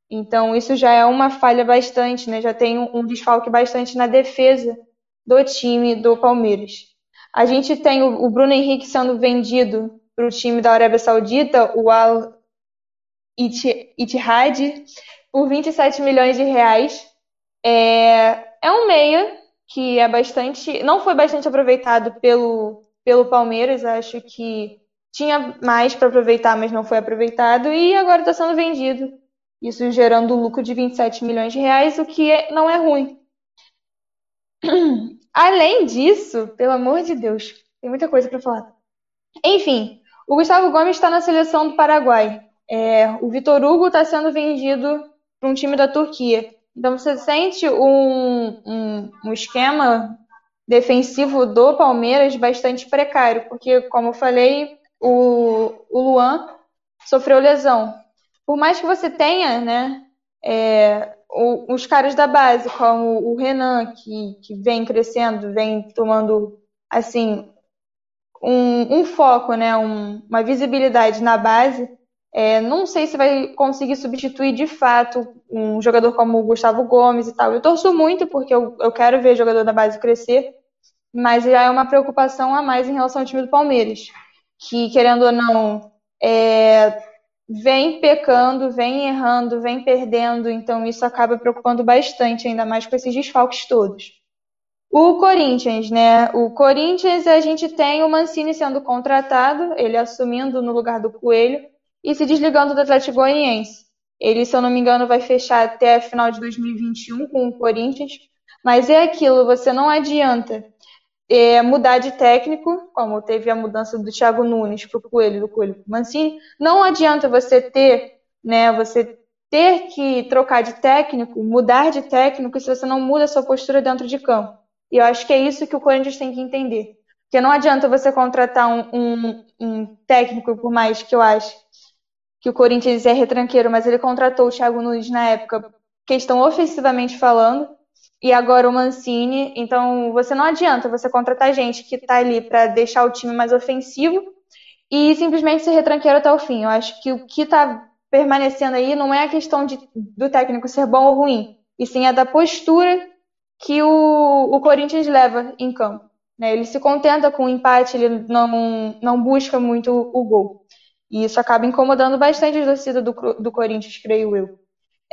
Então, isso já é uma falha bastante, né? Já tem um, desfalque bastante na defesa do time do Palmeiras. A gente tem o, Bruno Henrique sendo vendido para o time da Arábia Saudita, o Al Ittihad, por 27 milhões de reais. É, é um meia que é bastante, não foi bastante aproveitado pelo, pelo Palmeiras. Acho que tinha mais para aproveitar, mas não foi aproveitado, e agora está sendo vendido. Isso gerando lucro de 27 milhões de reais, o que é, não é ruim. Além disso, pelo amor de Deus, tem muita coisa para falar. Enfim, o Gustavo Gomes está na seleção do Paraguai. É, o Vitor Hugo está sendo vendido para um time da Turquia. Então você sente um, um, um esquema defensivo do Palmeiras bastante precário, porque, como eu falei, o, o Luan sofreu lesão. Por mais que você tenha, né, é, os caras da base, como o Renan, que, que vem crescendo, vem tomando, assim, um, um foco, né, um, uma visibilidade na base, é, não sei se vai conseguir substituir de fato um jogador como o Gustavo Gomes e tal. Eu torço muito porque eu, eu quero ver jogador da base crescer, mas já é uma preocupação a mais em relação ao time do Palmeiras que, querendo ou não, é, vem pecando, vem errando, vem perdendo, então isso acaba preocupando bastante, ainda mais com esses desfalques todos. O Corinthians, né? O Corinthians, a gente tem o Mancini sendo contratado, ele assumindo no lugar do Coelho e se desligando do Atlético Goianiense. Ele, se eu não me engano, vai fechar até final de 2021 com o Corinthians. Mas é aquilo, você não adianta é, mudar de técnico, como teve a mudança do Thiago Nunes para o Coelho, do Coelho para o Mancini, não adianta você ter, né, você ter que trocar de técnico, mudar de técnico, se você não muda a sua postura dentro de campo. E eu acho que é isso que o Corinthians tem que entender. Porque não adianta você contratar um, um, um técnico, por mais que eu ache que o Corinthians é retranqueiro, mas ele contratou o Thiago Nunes na época, questão ofensivamente falando, e agora o Mancini. Então, você não adianta você contratar gente que está ali para deixar o time mais ofensivo e simplesmente ser retranqueiro até o fim. Eu acho que o que está permanecendo aí não é a questão de, do técnico ser bom ou ruim, e sim a da postura que o, o Corinthians leva em campo. Né? Ele se contenta com o empate, ele não, não busca muito o, o gol. E isso acaba incomodando bastante a torcida do, do Corinthians, creio eu.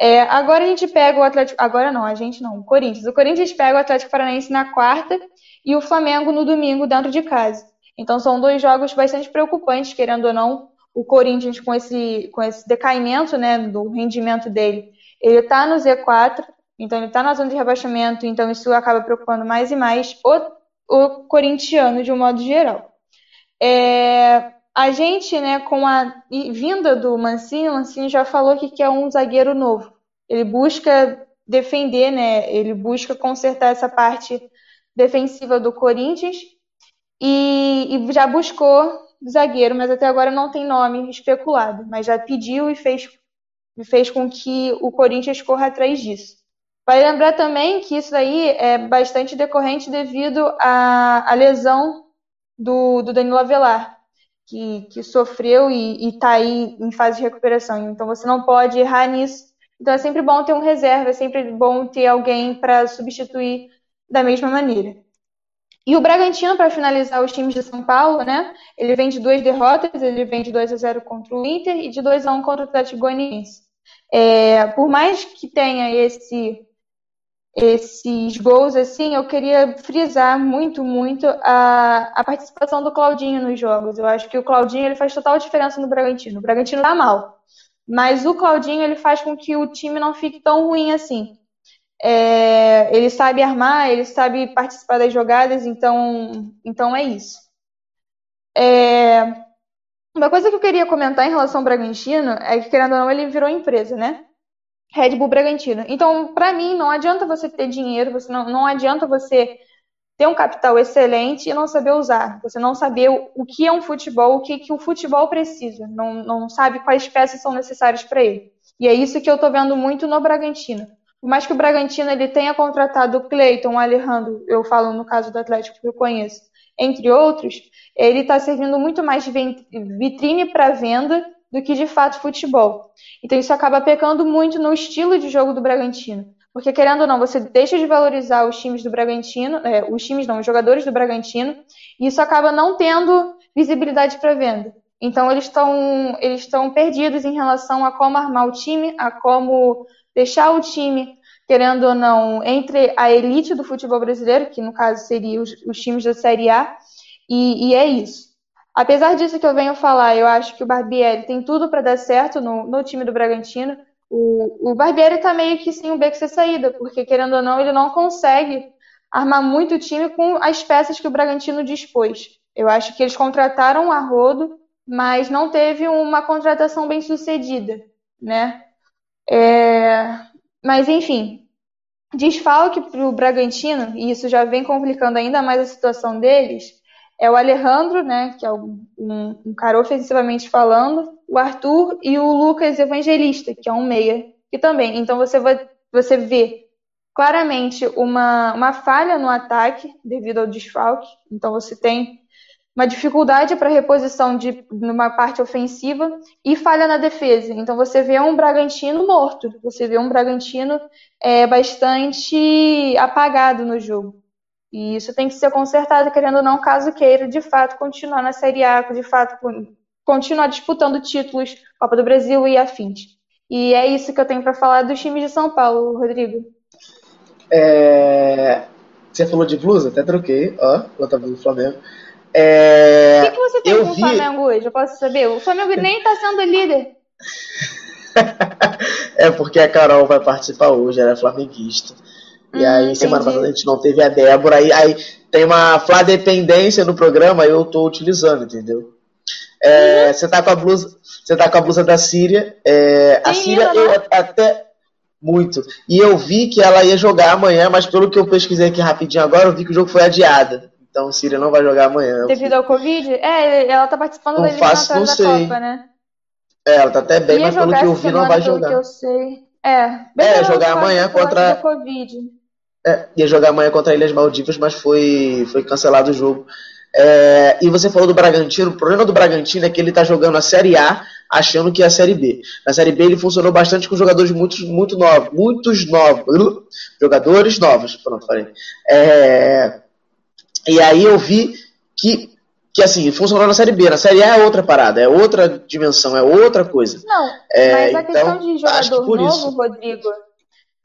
É, agora a gente pega o Atlético. Agora não, a gente não, o Corinthians. O Corinthians pega o Atlético Paranaense na quarta e o Flamengo no domingo dentro de casa. Então são dois jogos bastante preocupantes, querendo ou não. O Corinthians com esse, com esse decaimento né, do rendimento dele, ele está no Z4, então ele está na zona de rebaixamento, então isso acaba preocupando mais e mais o, o corintiano de um modo geral. É, a gente, né, com a vinda do Mancini, o Mancini já falou que quer um zagueiro novo. Ele busca defender, né, ele busca consertar essa parte defensiva do Corinthians e, e já buscou zagueiro, mas até agora não tem nome especulado, mas já pediu e fez, fez com que o Corinthians corra atrás disso. Vale lembrar também que isso aí é bastante decorrente devido à, à lesão do, do Danilo Avelar, que, que sofreu e está aí em fase de recuperação. Então você não pode errar nisso. Então é sempre bom ter um reserva, é sempre bom ter alguém para substituir da mesma maneira. E o Bragantino, para finalizar os times de São Paulo, né? Ele vem de duas derrotas, ele vem de 2 a 0 contra o Inter e de 2 a 1 contra o Atlético Goianiense. É, por mais que tenha esse esses gols, assim, eu queria frisar muito, muito a, a participação do Claudinho nos jogos. Eu acho que o Claudinho ele faz total diferença no Bragantino. O Bragantino tá mal, mas o Claudinho ele faz com que o time não fique tão ruim assim. É, ele sabe armar, ele sabe participar das jogadas, então, então é isso. É, uma coisa que eu queria comentar em relação ao Bragantino é que, querendo ou não, ele virou empresa, né? Red Bull Bragantino. Então, para mim, não adianta você ter dinheiro, você não, não adianta você ter um capital excelente e não saber usar. Você não saber o, o que é um futebol, o que, que o futebol precisa. Não, não sabe quais peças são necessárias para ele. E é isso que eu estou vendo muito no Bragantino. Por mais que o Bragantino ele tenha contratado o Cleiton, o Alejandro, eu falo no caso do Atlético que eu conheço, entre outros, ele está servindo muito mais de vitrine para venda do que de fato futebol. Então isso acaba pecando muito no estilo de jogo do Bragantino. Porque, querendo ou não, você deixa de valorizar os times do Bragantino, é, os times não, os jogadores do Bragantino, e isso acaba não tendo visibilidade para venda. Então eles estão eles estão perdidos em relação a como armar o time, a como deixar o time, querendo ou não, entre a elite do futebol brasileiro, que no caso seria os, os times da Série A, e, e é isso. Apesar disso que eu venho falar, eu acho que o Barbieri tem tudo para dar certo no, no, time do Bragantino. O, o Barbieri está meio que sem um beco sem saída, porque querendo ou não, ele não consegue armar muito o time com as peças que o Bragantino dispôs. Eu acho que eles contrataram a rodo, mas não teve uma contratação bem sucedida, né? É... Mas enfim, desfalque para o Bragantino, e isso já vem complicando ainda mais a situação deles é o Alejandro, né, que é um, um, cara ofensivamente falando, o Arthur e o Lucas Evangelista, que é um meia, que também. Então você vai, você vê claramente uma, uma falha no ataque devido ao desfalque. Então você tem uma dificuldade para reposição de numa parte ofensiva e falha na defesa. Então você vê um Bragantino morto, você vê um Bragantino é, bastante apagado no jogo. E isso tem que ser consertado, querendo ou não, caso queira, de fato, continuar na Série A, de fato, continuar disputando títulos, Copa do Brasil e afins. E é isso que eu tenho para falar dos times de São Paulo, Rodrigo. É... Você falou de blusa? Até troquei, ó, outra blusa do Flamengo. É... O que, que você tem eu com vi... o Flamengo hoje? Eu posso saber? O Flamengo nem está sendo líder. é porque a Carol vai participar hoje, ela é flamenguista. E aí, hum, semana passada a gente não teve a Débora, aí, aí tem uma flá dependência no programa, eu tô utilizando, entendeu? É, uhum. Você tá com a blusa, você tá com a blusa da Síria. É, a Síria eu até muito. E eu vi que ela ia jogar amanhã, mas pelo que eu pesquisei aqui rapidinho agora, eu vi que o jogo foi adiado. Então a Síria não vai jogar amanhã. Devido ao Covid? É, ela tá participando não da eliminatória da sei. Copa, né? É, ela tá até bem, ia mas pelo que eu vi não vai jogar. Que eu sei. É, é jogar amanhã contra. É, ia jogar amanhã contra Ilhas Maldivas, mas foi, foi cancelado o jogo. É, e você falou do Bragantino. O problema do Bragantino é que ele está jogando a Série A achando que é a Série B. Na Série B ele funcionou bastante com jogadores muito, muito novos, muitos novos, jogadores novos, pronto, falei. É, e aí eu vi que, que assim, funcionou na Série B. Na Série A é outra parada, é outra dimensão, é outra coisa. Não, é, mas a questão então, de jogador novo, isso. Rodrigo,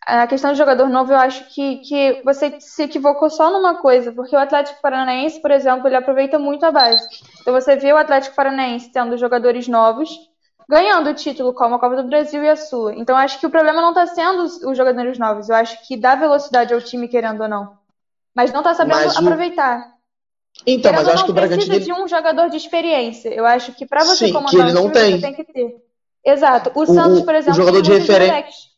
a questão de jogador novo, eu acho que, que você se equivocou só numa coisa, porque o Atlético Paranaense, por exemplo, ele aproveita muito a base. Então você vê o Atlético Paranaense tendo jogadores novos, ganhando o título como a Copa do Brasil e a Sula. Então acho que o problema não está sendo os jogadores novos, eu acho que dá velocidade ao time querendo ou não. Mas não está sabendo mas aproveitar. Então, querendo mas eu acho que o Bragantino precisa de um jogador de experiência. Eu acho que para você Sim, comandar que ele não time, tem. você tem que ter. Exato. O, o Santos, por exemplo, o jogador de referência.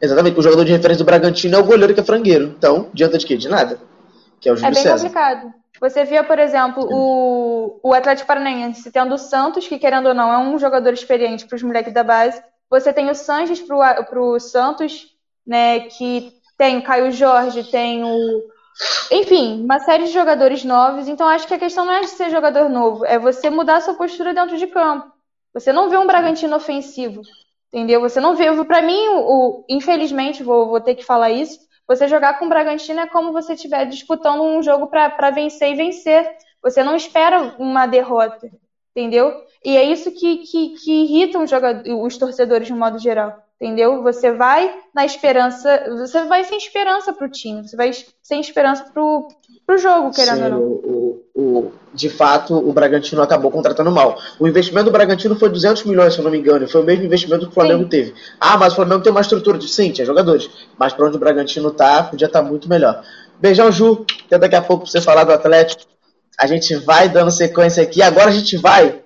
Exatamente, o jogador de referência do Bragantino é o goleiro que é frangueiro. Então, adianta de quê? De nada. Que é o Júlio É bem César. complicado. Você via, por exemplo, o, o Atlético Paranaense tendo o Santos, que querendo ou não é um jogador experiente para os moleques da base. Você tem o Sanches para o Santos, né, que tem o Caio Jorge, tem o. Enfim, uma série de jogadores novos. Então acho que a questão não é de ser jogador novo, é você mudar a sua postura dentro de campo. Você não vê um Bragantino ofensivo. Entendeu? Você não vê. Para mim, o, infelizmente, vou, vou ter que falar isso. Você jogar com o Bragantino é como você estiver disputando um jogo para vencer e vencer. Você não espera uma derrota, entendeu? E é isso que, que, que irrita os, os torcedores de um modo geral, entendeu? Você vai na esperança, você vai sem esperança para o time, você vai sem esperança para o jogo, querendo Sim, ou não. O, o, de fato, o Bragantino acabou contratando mal. O investimento do Bragantino foi 200 milhões, se eu não me engano. Foi o mesmo investimento que o Flamengo Sim. teve. Ah, mas o Flamengo tem uma estrutura de sim, tinha jogadores. Mas para onde o Bragantino tá, podia estar tá muito melhor. Beijão, Ju. Até daqui a pouco pra você falar do Atlético. A gente vai dando sequência aqui. Agora a gente vai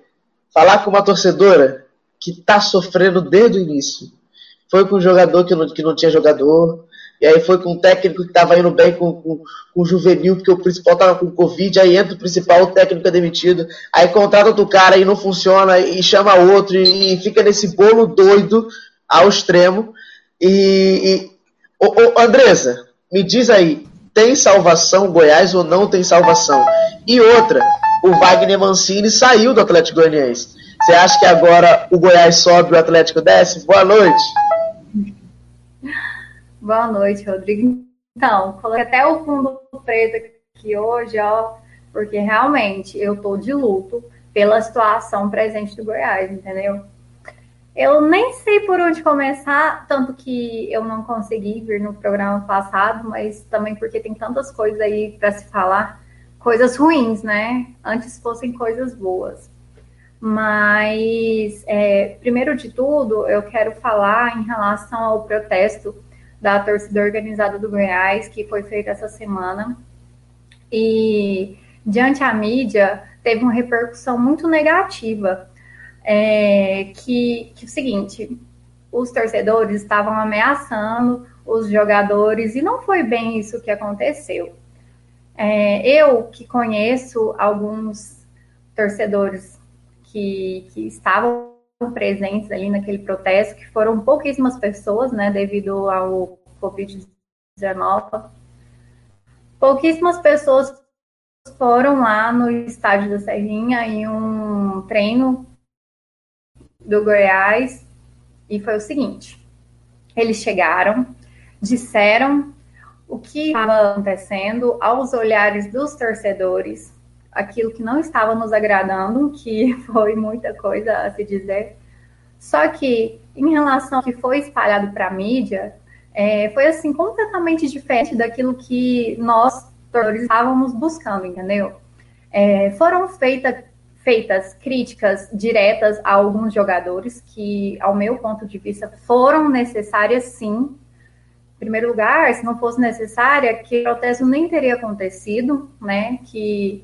falar com uma torcedora que tá sofrendo desde o início. Foi com um jogador que não, que não tinha jogador. E aí foi com um técnico que estava indo bem com, com, com, o juvenil, porque o principal estava com Covid, aí entra o principal, o técnico é demitido, aí contrata outro cara e não funciona, e chama outro, e, e fica nesse bolo doido ao extremo. E. e ô, ô, Andresa, me diz aí, tem salvação Goiás ou não tem salvação? E outra, o Wagner Mancini saiu do Atlético Goianiense. Você acha que agora o Goiás sobe e o Atlético desce? Boa noite. Boa noite, Rodrigo. Então, coloquei até o fundo preto aqui hoje, ó, porque realmente eu tô de luto pela situação presente do Goiás, entendeu? Eu nem sei por onde começar, tanto que eu não consegui vir no programa passado, mas também porque tem tantas coisas aí para se falar, coisas ruins, né? Antes fossem coisas boas. Mas, é, primeiro de tudo, eu quero falar em relação ao protesto da torcida organizada do Goiás, que foi feita essa semana. E, diante a mídia, teve uma repercussão muito negativa. É, que, que é o seguinte, os torcedores estavam ameaçando os jogadores, e não foi bem isso que aconteceu. É, eu, que conheço alguns torcedores que, que estavam presentes ali naquele protesto, que foram pouquíssimas pessoas, né, devido ao Covid-19. Pouquíssimas pessoas foram lá no estádio da Serrinha em um treino do Goiás e foi o seguinte: eles chegaram, disseram o que estava acontecendo aos olhares dos torcedores, aquilo que não estava nos agradando, que foi muita coisa a se dizer. Só que, em relação ao que foi espalhado para a mídia, é, foi assim completamente diferente daquilo que nós estávamos buscando, entendeu? É, foram feita, feitas críticas diretas a alguns jogadores que, ao meu ponto de vista, foram necessárias sim. Em primeiro lugar, se não fosse necessária, que o protesto nem teria acontecido, né? Que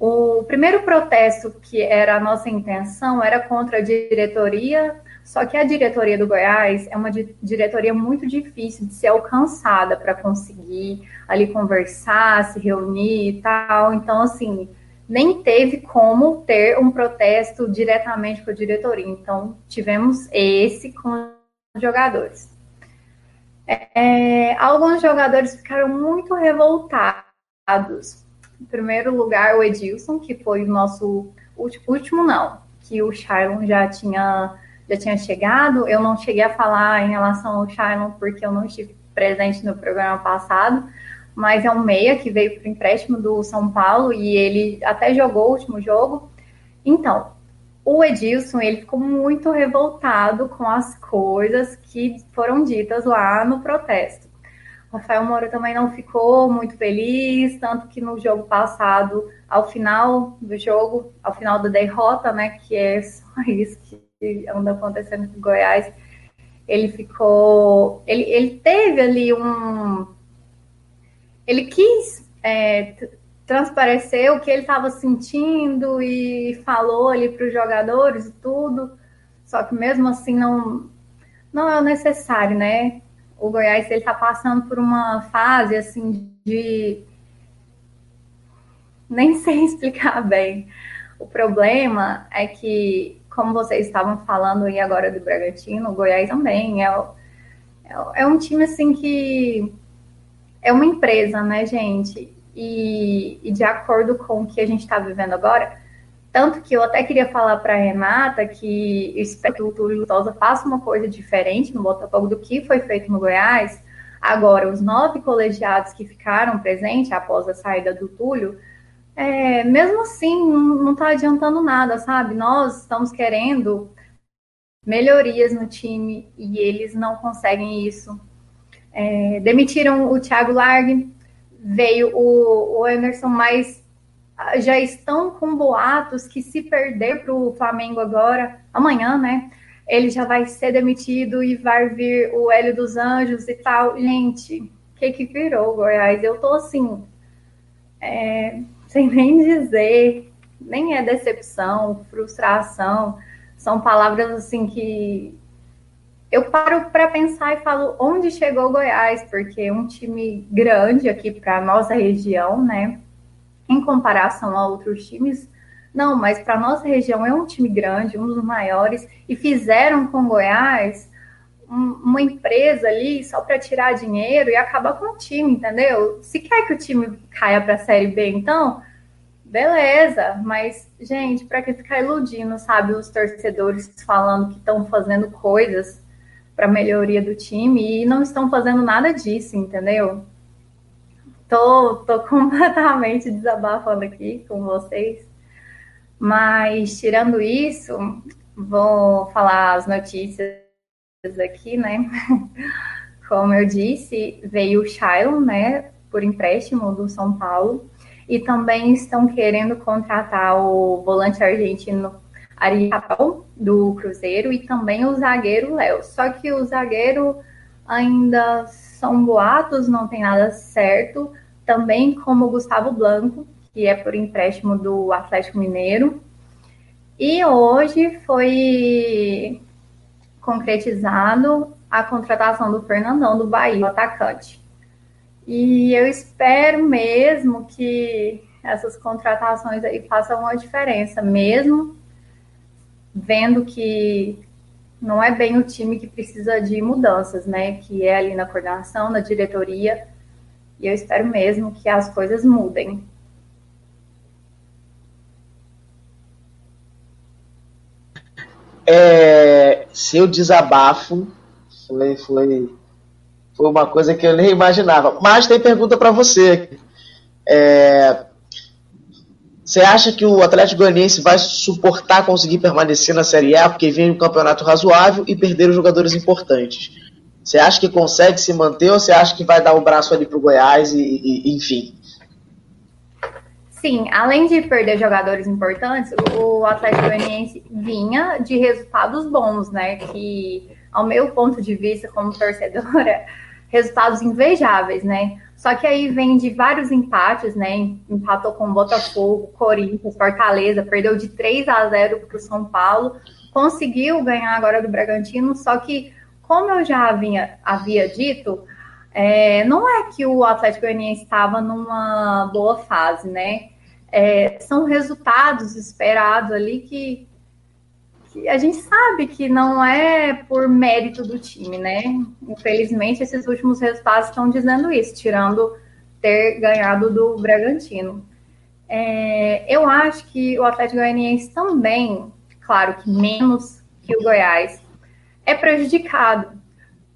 o primeiro protesto que era a nossa intenção era contra a diretoria, só que a diretoria do Goiás é uma diretoria muito difícil de ser alcançada para conseguir ali conversar, se reunir e tal. Então, assim, nem teve como ter um protesto diretamente com a diretoria. Então, tivemos esse com os jogadores. É, alguns jogadores ficaram muito revoltados em primeiro lugar, o Edilson, que foi o nosso último, não, que o Shailon já tinha, já tinha chegado. Eu não cheguei a falar em relação ao Shailon porque eu não estive presente no programa passado, mas é um meia que veio para empréstimo do São Paulo e ele até jogou o último jogo. Então, o Edilson ele ficou muito revoltado com as coisas que foram ditas lá no protesto. Rafael Moura também não ficou muito feliz, tanto que no jogo passado, ao final do jogo, ao final da derrota, né, que é só isso que anda acontecendo com o Goiás, ele ficou, ele, ele teve ali um, ele quis é, transparecer o que ele estava sentindo e falou ali para os jogadores e tudo, só que mesmo assim não, não é o necessário, né? O Goiás ele está passando por uma fase assim de nem sei explicar bem. O problema é que, como vocês estavam falando aí agora do Bragantino, o Goiás também é, é, é um time assim que é uma empresa, né, gente? E, e de acordo com o que a gente está vivendo agora, tanto que eu até queria falar para Renata que eu espero que o Túlio Lutosa faça uma coisa diferente no Botafogo do que foi feito no Goiás. Agora, os nove colegiados que ficaram presentes após a saída do Túlio, é, mesmo assim, não está adiantando nada, sabe? Nós estamos querendo melhorias no time e eles não conseguem isso. É, demitiram o Thiago Largue, veio o, o Emerson, mas já estão com boatos que se perder para o Flamengo agora, amanhã, né? Ele já vai ser demitido e vai vir o Hélio dos Anjos e tal. Gente, o que, que virou, Goiás? Eu tô assim, é, sem nem dizer, nem é decepção, frustração, são palavras assim que eu paro para pensar e falo onde chegou Goiás, porque é um time grande aqui para nossa região, né? Em comparação a outros times. Não, mas para nossa região é um time grande, um dos maiores, e fizeram com Goiás um, uma empresa ali só para tirar dinheiro e acabar com o time, entendeu? Se quer que o time caia para a Série B, então, beleza, mas, gente, para que ficar iludindo, sabe, os torcedores falando que estão fazendo coisas para melhoria do time e não estão fazendo nada disso, entendeu? Tô, tô completamente desabafando aqui com vocês. Mas, tirando isso, vou falar as notícias aqui, né? Como eu disse, veio o Shailon, né, por empréstimo do São Paulo, e também estão querendo contratar o volante argentino Ariel, do Cruzeiro, e também o zagueiro Léo. Só que o zagueiro ainda são boatos, não tem nada certo, também como o Gustavo Blanco, que é por empréstimo do Atlético Mineiro. E hoje foi concretizado a contratação do Fernandão do Bahia, o atacante. E eu espero mesmo que essas contratações aí façam uma diferença, mesmo vendo que não é bem o time que precisa de mudanças, né? Que é ali na coordenação, na diretoria. E eu espero mesmo que as coisas mudem. É, seu desabafo foi, foi, foi uma coisa que eu nem imaginava. Mas tem pergunta para você. É, você acha que o Atlético Goianiense vai suportar conseguir permanecer na Série A porque vem um campeonato razoável e perder os jogadores importantes? Você acha que consegue se manter ou você acha que vai dar o braço ali para o Goiás e, e, enfim? Sim, além de perder jogadores importantes, o Atlético Goianiense vinha de resultados bons, né? Que, ao meu ponto de vista como torcedora, resultados invejáveis, né? Só que aí vem de vários empates, né? Empatou com Botafogo, Corinthians, Fortaleza, perdeu de 3 a 0 para o São Paulo, conseguiu ganhar agora do Bragantino, só que, como eu já havia, havia dito, é, não é que o Atlético Goianiense estava numa boa fase, né? É, são resultados esperados ali que que a gente sabe que não é por mérito do time, né? Infelizmente, esses últimos resultados estão dizendo isso, tirando ter ganhado do Bragantino. É, eu acho que o Atlético Goianiense também, claro que menos que o Goiás, é prejudicado.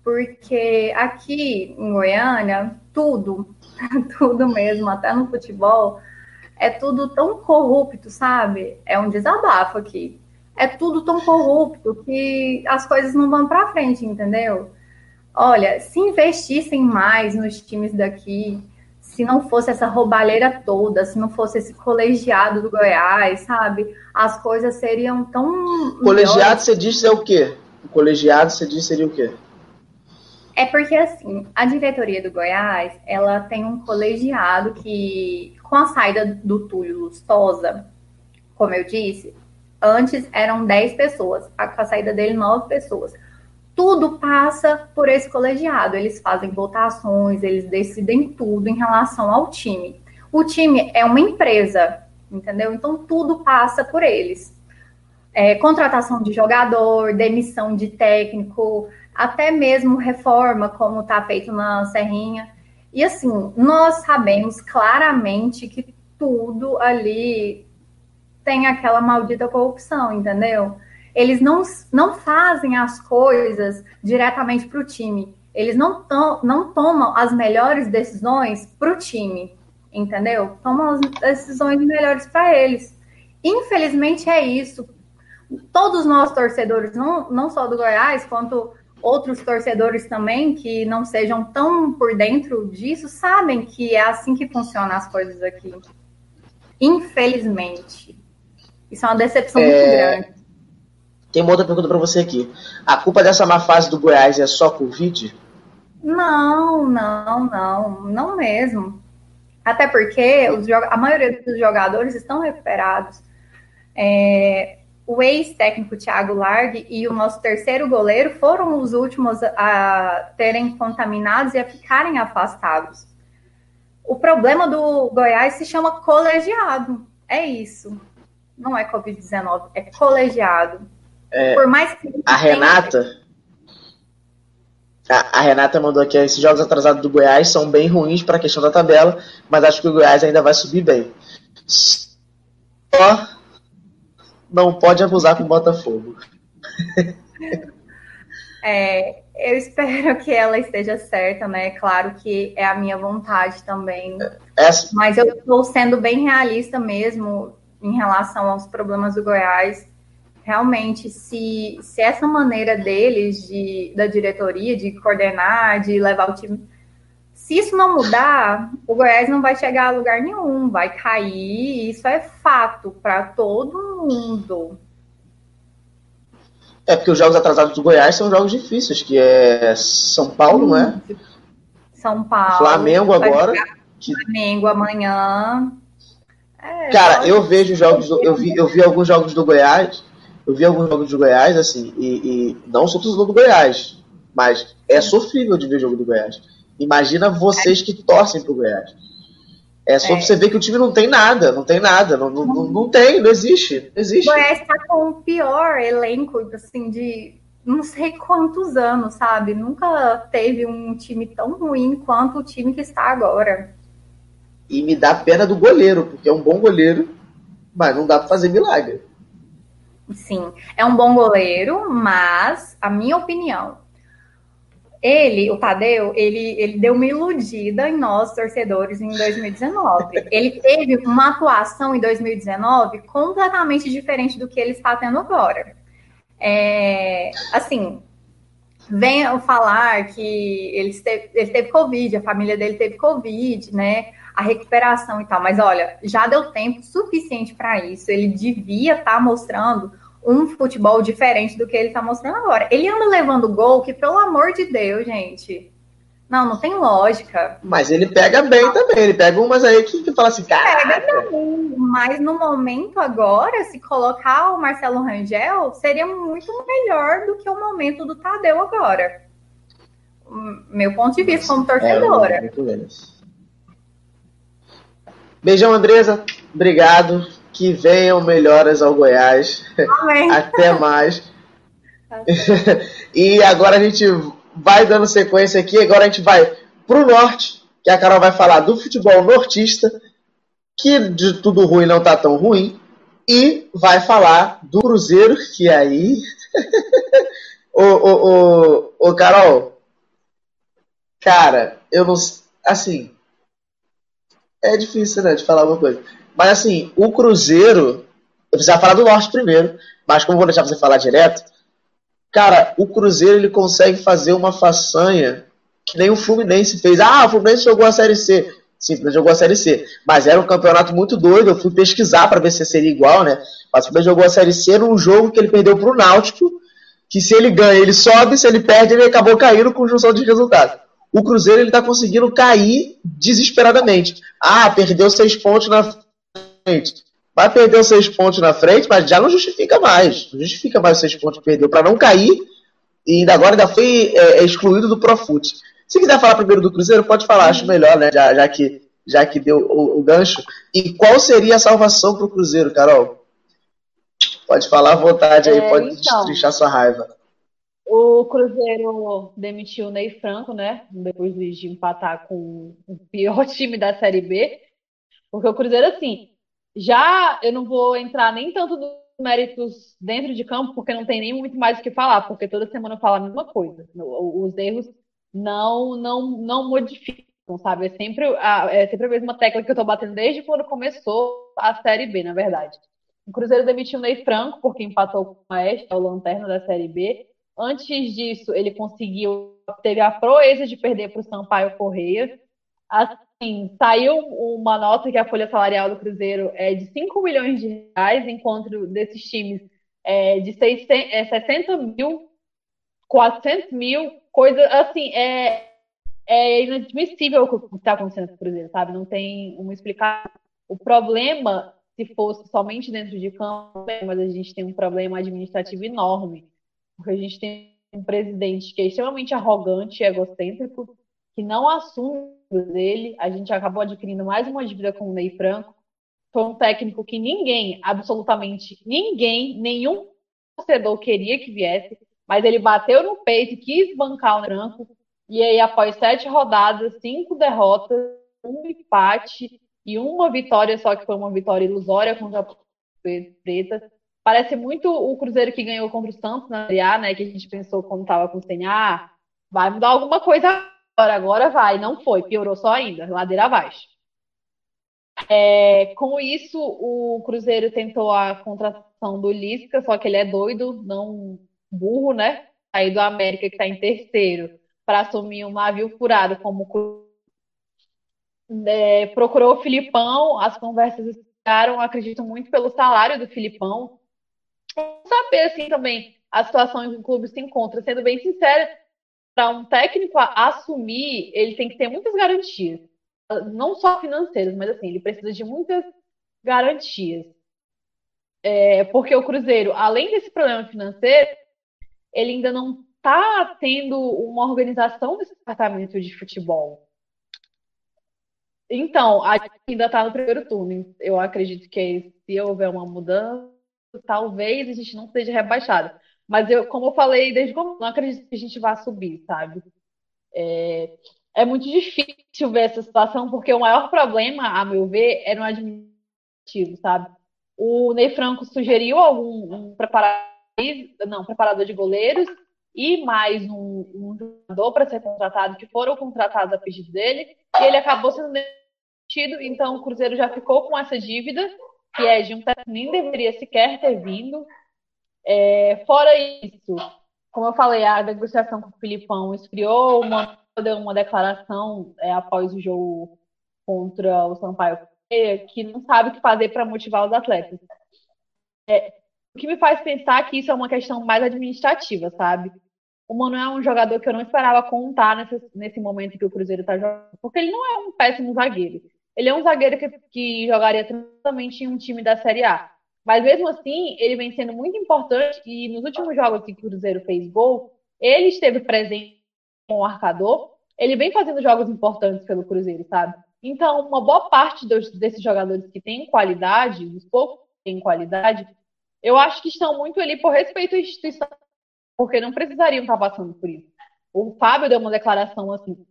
Porque aqui em Goiânia, tudo, tudo mesmo, até no futebol, é tudo tão corrupto, sabe? É um desabafo aqui. É tudo tão corrupto que as coisas não vão para frente, entendeu? Olha, se investissem mais nos times daqui, se não fosse essa roubalheira toda, se não fosse esse colegiado do Goiás, sabe? As coisas seriam tão. Colegiado, melhores. você disse é o quê? O colegiado, você disse seria o quê? É porque, assim, a diretoria do Goiás, ela tem um colegiado que, com a saída do Túlio Lustosa, como eu disse, antes eram 10 pessoas, com a saída dele, 9 pessoas tudo passa por esse colegiado. Eles fazem votações, eles decidem tudo em relação ao time. O time é uma empresa, entendeu? Então tudo passa por eles. É, contratação de jogador, demissão de técnico, até mesmo reforma, como está feito na Serrinha. E assim, nós sabemos claramente que tudo ali tem aquela maldita corrupção, entendeu? eles não, não fazem as coisas diretamente para o time. Eles não, tom, não tomam as melhores decisões para o time, entendeu? Tomam as decisões melhores para eles. Infelizmente é isso. Todos nós torcedores, não, não só do Goiás, quanto outros torcedores também que não sejam tão por dentro disso, sabem que é assim que funcionam as coisas aqui. Infelizmente. Isso é uma decepção é... muito grande. Tem uma outra pergunta para você aqui. A culpa dessa má fase do Goiás é só Covid? Não, não, não, não mesmo. Até porque os, a maioria dos jogadores estão recuperados. É, o ex-técnico Thiago Largue e o nosso terceiro goleiro foram os últimos a terem contaminados e a ficarem afastados. O problema do Goiás se chama colegiado. É isso. Não é Covid-19, é colegiado. É, Por mais que a Renata. A, a, Renata mandou aqui: esses jogos atrasados do Goiás são bem ruins para a questão da tabela, mas acho que o Goiás ainda vai subir bem. Só não pode abusar com o Botafogo. É, eu espero que ela esteja certa, né? Claro que é a minha vontade também. Essa... Mas eu estou sendo bem realista mesmo em relação aos problemas do Goiás realmente, se, se essa maneira deles, de, da diretoria, de coordenar, de levar o time, se isso não mudar, o Goiás não vai chegar a lugar nenhum, vai cair, isso é fato para todo mundo. É porque os jogos atrasados do Goiás são jogos difíceis, que é São Paulo, não é? São Paulo. Flamengo agora. Flamengo amanhã. É, Cara, eu vejo jogos, eu vi, eu vi alguns jogos do Goiás eu vi alguns jogos do Goiás, assim, e, e não sou torcedor do Goiás, mas é sofrível de ver jogo do Goiás. Imagina vocês que torcem pro Goiás. É só é. você ver que o time não tem nada, não tem nada, não, não, não, não tem, não existe, não existe. O Goiás tá com o pior elenco, assim, de não sei quantos anos, sabe? Nunca teve um time tão ruim quanto o time que está agora. E me dá pena do goleiro, porque é um bom goleiro, mas não dá pra fazer milagre. Sim, é um bom goleiro, mas a minha opinião, ele, o Tadeu, ele, ele deu uma iludida em nós, torcedores, em 2019. ele teve uma atuação em 2019 completamente diferente do que ele está tendo agora. É, assim, venham falar que ele teve, ele teve Covid, a família dele teve Covid, né? A recuperação e tal. Mas olha, já deu tempo suficiente para isso. Ele devia estar tá mostrando um futebol diferente do que ele tá mostrando agora. Ele anda levando gol que, pelo amor de Deus, gente. Não, não tem lógica. Mas ele pega bem também. Ele pega umas aí que, que fala assim, cara. Pega também. Mas no momento agora, se colocar o Marcelo Rangel, seria muito melhor do que o momento do Tadeu agora. Meu ponto de vista como torcedora. É, Beijão, Andresa. Obrigado que venham melhoras ao Goiás. Amém. Até mais. e agora a gente vai dando sequência aqui. Agora a gente vai pro norte, que a Carol vai falar do futebol nortista, que de tudo ruim não tá tão ruim. e vai falar do Cruzeiro, que aí. ô, ô, ô, ô, Carol, cara, eu não. Assim. É difícil, né, de falar alguma coisa. Mas, assim, o Cruzeiro. Eu precisava falar do Norte primeiro, mas como vou deixar você falar direto. Cara, o Cruzeiro ele consegue fazer uma façanha que nem o Fluminense fez. Ah, o Fluminense jogou a Série C. Sim, Fluminense jogou a Série C. Mas era um campeonato muito doido. Eu fui pesquisar para ver se seria igual, né? Mas Fluminense jogou a Série C num jogo que ele perdeu para o Náutico. Que se ele ganha, ele sobe. Se ele perde, ele acabou caindo com junção de resultados. O Cruzeiro ele está conseguindo cair desesperadamente. Ah, perdeu seis pontos na frente. Vai perder os seis pontos na frente, mas já não justifica mais. Não justifica mais os seis pontos que perdeu para não cair. E ainda agora ainda foi é, é excluído do Profut. Se quiser falar primeiro do Cruzeiro, pode falar, acho melhor, né? Já, já que, já que deu o, o gancho. E qual seria a salvação para o Cruzeiro, Carol? Pode falar à vontade aí, é, pode então, destrinchar sua raiva. O Cruzeiro demitiu o Ney Franco, né? Depois de empatar com o pior time da Série B. Porque o Cruzeiro, assim, já eu não vou entrar nem tanto nos méritos dentro de campo, porque não tem nem muito mais o que falar, porque toda semana eu falo a mesma coisa. Os erros não não não modificam, sabe? É sempre a, é sempre a mesma tecla que eu tô batendo desde quando começou a Série B, na verdade. O Cruzeiro demitiu o Ney Franco porque empatou com o Maestro, o lanterna da Série B. Antes disso, ele conseguiu, teve a proeza de perder para o Sampaio Correia. Assim, saiu uma nota que a folha salarial do Cruzeiro é de 5 milhões de reais, enquanto desses times é de 600, é 60 mil, 400 mil, coisa assim, é, é inadmissível o que está acontecendo com o Cruzeiro, sabe? Não tem uma explicação. O problema, se fosse somente dentro de campo, mas a gente tem um problema administrativo enorme, porque a gente tem um presidente que é extremamente arrogante e egocêntrico, que não assume dele. A gente acabou adquirindo mais uma dívida com o Ney Franco. Foi um técnico que ninguém, absolutamente ninguém, nenhum torcedor queria que viesse mas ele bateu no peito e quis bancar o Franco. E aí, após sete rodadas, cinco derrotas, um empate e uma vitória, só que foi uma vitória ilusória contra a Preta. Parece muito o Cruzeiro que ganhou contra o Santos na Série A, né? Que a gente pensou quando estava com o Senha, ah, vai mudar alguma coisa agora, agora vai. Não foi, piorou só ainda, ladeira abaixo. É, com isso, o Cruzeiro tentou a contratação do Lisca, só que ele é doido, não burro, né? Sair do América, que está em terceiro, para assumir um navio furado como. É, procurou o Filipão, as conversas ficaram, acredito muito pelo salário do Filipão. Saber, assim, também a situação em que o clube se encontra. Sendo bem sincera, para um técnico assumir, ele tem que ter muitas garantias. Não só financeiras, mas assim, ele precisa de muitas garantias. É, porque o Cruzeiro, além desse problema financeiro, ele ainda não está tendo uma organização desse departamento de futebol. Então, a gente ainda está no primeiro turno. Eu acredito que se houver uma mudança, talvez a gente não seja rebaixado. Mas eu, como eu falei desde como não acredito que a gente vá subir, sabe? É, é muito difícil ver essa situação, porque o maior problema, a meu ver, é no administrativo, sabe? O Ney Franco sugeriu algum um preparador não, preparador de goleiros e mais um, um jogador para ser contratado, que foram contratados a pedido dele, e ele acabou sendo demitido, então o Cruzeiro já ficou com essa dívida, que é de um que nem deveria sequer ter vindo. É, fora isso, como eu falei, a negociação com o Filipão esfriou, uma, deu uma declaração é, após o jogo contra o Sampaio que não sabe o que fazer para motivar os atletas. É, o que me faz pensar que isso é uma questão mais administrativa, sabe? O Mano é um jogador que eu não esperava contar nesse, nesse momento que o Cruzeiro está jogando, porque ele não é um péssimo zagueiro. Ele é um zagueiro que, que jogaria tranquilamente em um time da Série A. Mas mesmo assim, ele vem sendo muito importante e nos últimos jogos que o Cruzeiro fez gol, ele esteve presente com o arcador, ele vem fazendo jogos importantes pelo Cruzeiro, sabe? Então, uma boa parte dos, desses jogadores que têm qualidade, os poucos que têm qualidade, eu acho que estão muito ali por respeito à instituição, porque não precisariam estar passando por isso. O Fábio deu uma declaração assim,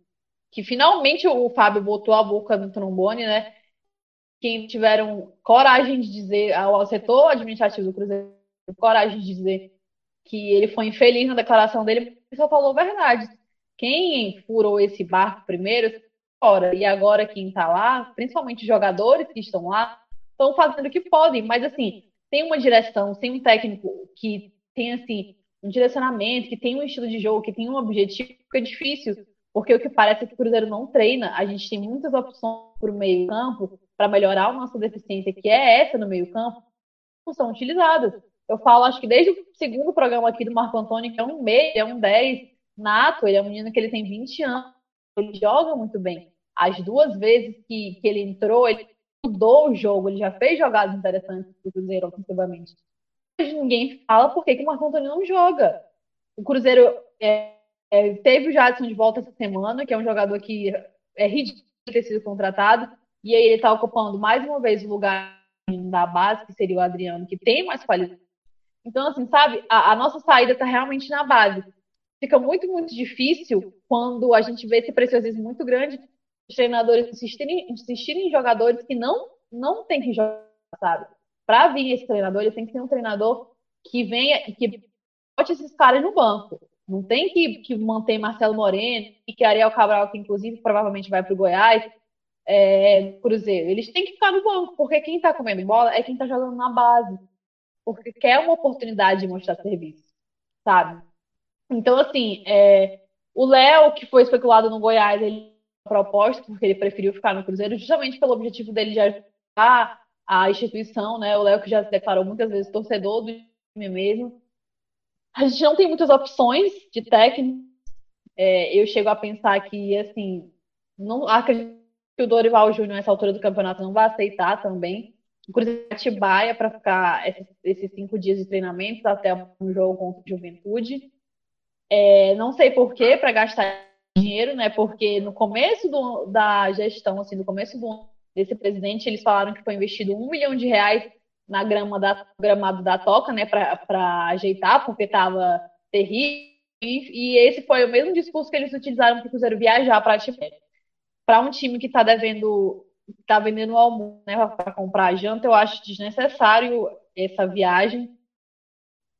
que finalmente o Fábio botou a boca no trombone, né? que tiveram coragem de dizer, ao setor administrativo do Cruzeiro, coragem de dizer que ele foi infeliz na declaração dele, ele só falou a verdade. Quem furou esse barco primeiro, fora. E agora quem está lá, principalmente os jogadores que estão lá, estão fazendo o que podem. Mas, assim, tem uma direção, tem um técnico que tem, assim, um direcionamento, que tem um estilo de jogo, que tem um objetivo, fica difícil. Porque o que parece é que o Cruzeiro não treina. A gente tem muitas opções para o meio campo para melhorar a nossa deficiência, que é essa no meio campo, não são utilizadas. Eu falo, acho que desde o segundo programa aqui do Marco Antônio, que é um meio, é um 10, nato, ele é um menino que ele tem 20 anos, ele joga muito bem. As duas vezes que, que ele entrou, ele mudou o jogo, ele já fez jogadas interessantes para o Cruzeiro ofensivamente. Mas ninguém fala por que, que o Marco Antônio não joga. O Cruzeiro é, é, teve o Jadson de volta essa semana, que é um jogador que é ridículo ter sido contratado, e aí ele está ocupando mais uma vez o lugar da base, que seria o Adriano, que tem mais qualidade. Então, assim, sabe, a, a nossa saída está realmente na base. Fica muito, muito difícil quando a gente vê esse preciosismo muito grande os treinadores insistirem, insistirem em jogadores que não, não tem que jogar, sabe? Para vir esse treinador, ele tem que ser um treinador que venha e que bote esses caras no banco. Não tem que, que manter Marcelo Moreno e que Ariel Cabral, que inclusive provavelmente vai para o Goiás, é, Cruzeiro. Eles têm que ficar no banco, porque quem está comendo bola é quem está jogando na base. Porque quer uma oportunidade de mostrar serviço, sabe? Então, assim, é, o Léo, que foi especulado no Goiás, ele proposta, porque ele preferiu ficar no Cruzeiro, justamente pelo objetivo dele de ajudar a instituição, né? O Léo que já se declarou muitas vezes torcedor do time mesmo. A gente não tem muitas opções de técnico. É, eu chego a pensar que, assim, não acredito que o Dorival Júnior, nessa altura do campeonato, não vai aceitar também. O Cruzeiro Atibaia para ficar esses, esses, cinco dias de treinamento até um jogo contra o Juventude. É, não sei por quê, para gastar dinheiro, né? Porque no começo do, da gestão, assim, no começo do, desse presidente, eles falaram que foi investido um milhão de reais na grama da gramado da Toca, né? Para ajeitar, porque estava terrível. E, e, esse foi o mesmo discurso que eles utilizaram para o Cruzeiro viajar para para um time que está devendo, está vendendo almoço, né, para comprar janta, eu acho desnecessário essa viagem.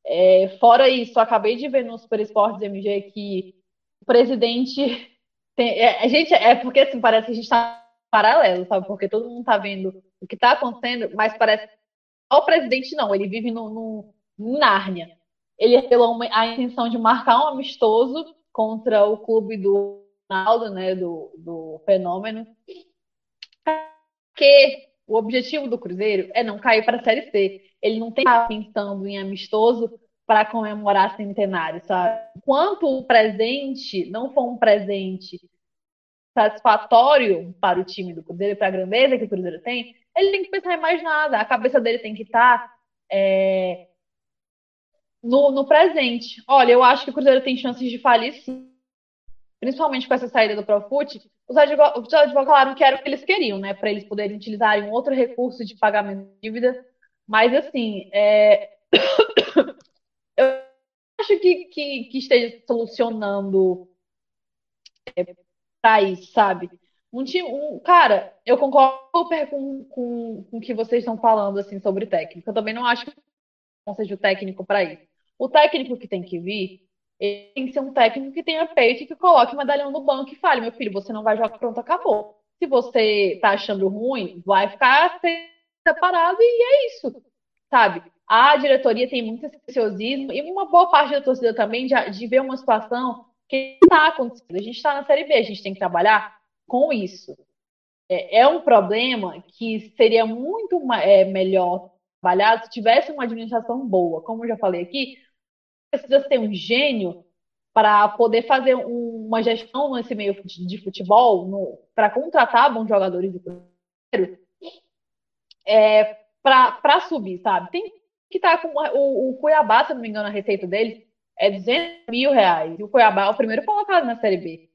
É, fora isso, acabei de ver no Super Esportes MG que o presidente tem, é, a gente é porque assim parece que a gente está paralelo, sabe? Porque todo mundo está vendo o que está acontecendo, mas parece o presidente não, ele vive no, no em Nárnia. Ele revelou a intenção de marcar um amistoso contra o clube do Ronaldo, né, do, do fenômeno, porque o objetivo do Cruzeiro é não cair para a Série C. Ele não tem pensando em amistoso para comemorar centenário, sabe? Enquanto o presente não for um presente satisfatório para o time do Cruzeiro, para a grandeza que o Cruzeiro tem, ele tem que pensar em mais nada. A cabeça dele tem que estar é, no, no presente. Olha, eu acho que o Cruzeiro tem chances de falir sim. Principalmente com essa saída do Profut, os advogados falaram que era o que eles queriam, né? Para eles poderem utilizarem um outro recurso de pagamento de dívida. Mas, assim, é... acho que, que, que esteja solucionando é, para isso, sabe? Um time, um, cara, eu concordo super com, com, com o que vocês estão falando assim sobre técnico. Eu também não acho que não seja o técnico para isso. O técnico que tem que vir, ele tem que ser um técnico que tenha peito e que coloque o medalhão no banco e fale, meu filho, você não vai jogar, pronto, acabou. Se você tá achando ruim, vai ficar separado e é isso, sabe? A diretoria tem muito preciosismo e uma boa parte da torcida também de, de ver uma situação que está acontecendo. A gente está na Série B, a gente tem que trabalhar com isso. É, é um problema que seria muito é, melhor trabalhado se tivesse uma administração boa. Como eu já falei aqui, precisa ser um gênio para poder fazer um, uma gestão nesse meio de futebol, para contratar bons jogadores de primeiro, é, para subir, sabe? Tem que tá com o, o, Cuiabá, se não me engano, a receita dele é 200 mil reais. E o Cuiabá é o primeiro colocado na Série B.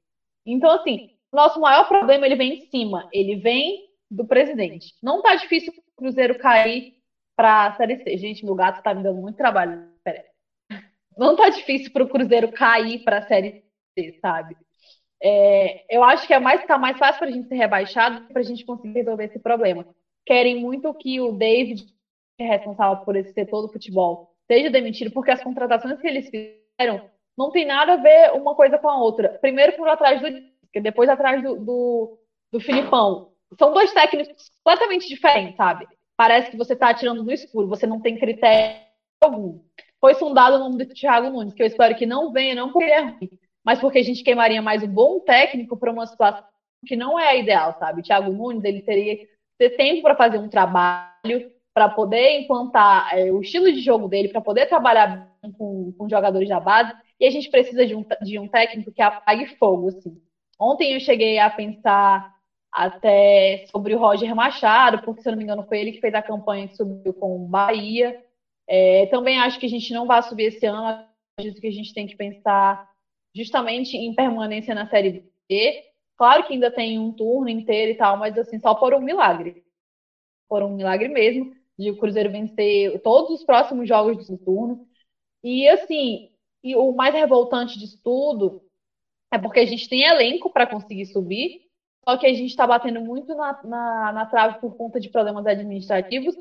Então, assim, nosso maior problema ele vem em cima. Ele vem do presidente. Não tá difícil o Cruzeiro cair para Série C. Gente, meu gato tá me dando muito trabalho. Pera aí. Não tá difícil para o Cruzeiro cair para Série C, sabe? É, eu acho que é mais, tá mais fácil para a gente ser rebaixado para a gente conseguir resolver esse problema. querem muito que o David, que é responsável por esse setor do futebol, seja demitido, porque as contratações que eles fizeram não tem nada a ver uma coisa com a outra. Primeiro por atrás do depois atrás do, do, do Filipão. São dois técnicos completamente diferentes, sabe? Parece que você está atirando no escuro, você não tem critério algum. Foi fundado o nome do Thiago Nunes, que eu espero que não venha, não porque ele é ruim, mas porque a gente queimaria mais um bom técnico para uma situação que não é a ideal, sabe? Thiago Nunes, ele teria que ter tempo para fazer um trabalho, para poder implantar é, o estilo de jogo dele, para poder trabalhar com, com jogadores da base, e a gente precisa de um, de um técnico que apague fogo, assim. Ontem eu cheguei a pensar até sobre o Roger Machado, porque, se eu não me engano, foi ele que fez a campanha que subiu com o Bahia. É, também acho que a gente não vai subir esse ano, acredito que a gente tem que pensar justamente em permanência na Série B. Claro que ainda tem um turno inteiro e tal, mas assim, só por um milagre. Por um milagre mesmo, de o Cruzeiro vencer todos os próximos jogos do turno. E assim, e o mais revoltante disso tudo é porque a gente tem elenco para conseguir subir, só que a gente está batendo muito na, na, na trave por conta de problemas administrativos,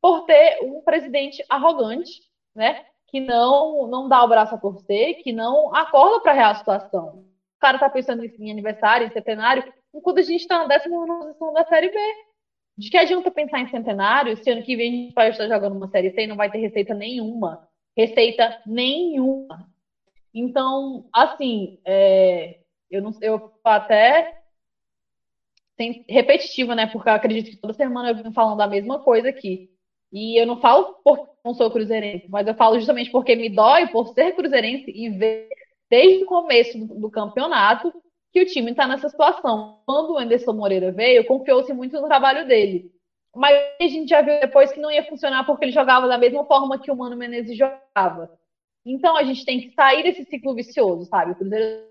por ter um presidente arrogante, né? Que não, não dá o braço a torcer, que não acorda para a real situação o cara tá pensando em aniversário, em centenário, enquanto a gente está na décima posição da Série B. De que adianta pensar em centenário se ano que vem a gente vai estar jogando uma Série C e não vai ter receita nenhuma? Receita nenhuma. Então, assim, é, eu não eu até repetitiva, né? Porque eu acredito que toda semana eu venho falando a mesma coisa aqui. E eu não falo porque não sou cruzeirense, mas eu falo justamente porque me dói por ser cruzeirense e ver desde o começo do, do campeonato que o time está nessa situação. Quando o Anderson Moreira veio, confiou-se muito no trabalho dele. Mas a gente já viu depois que não ia funcionar porque ele jogava da mesma forma que o Mano Menezes jogava. Então a gente tem que sair desse ciclo vicioso, sabe? O Cruzeiro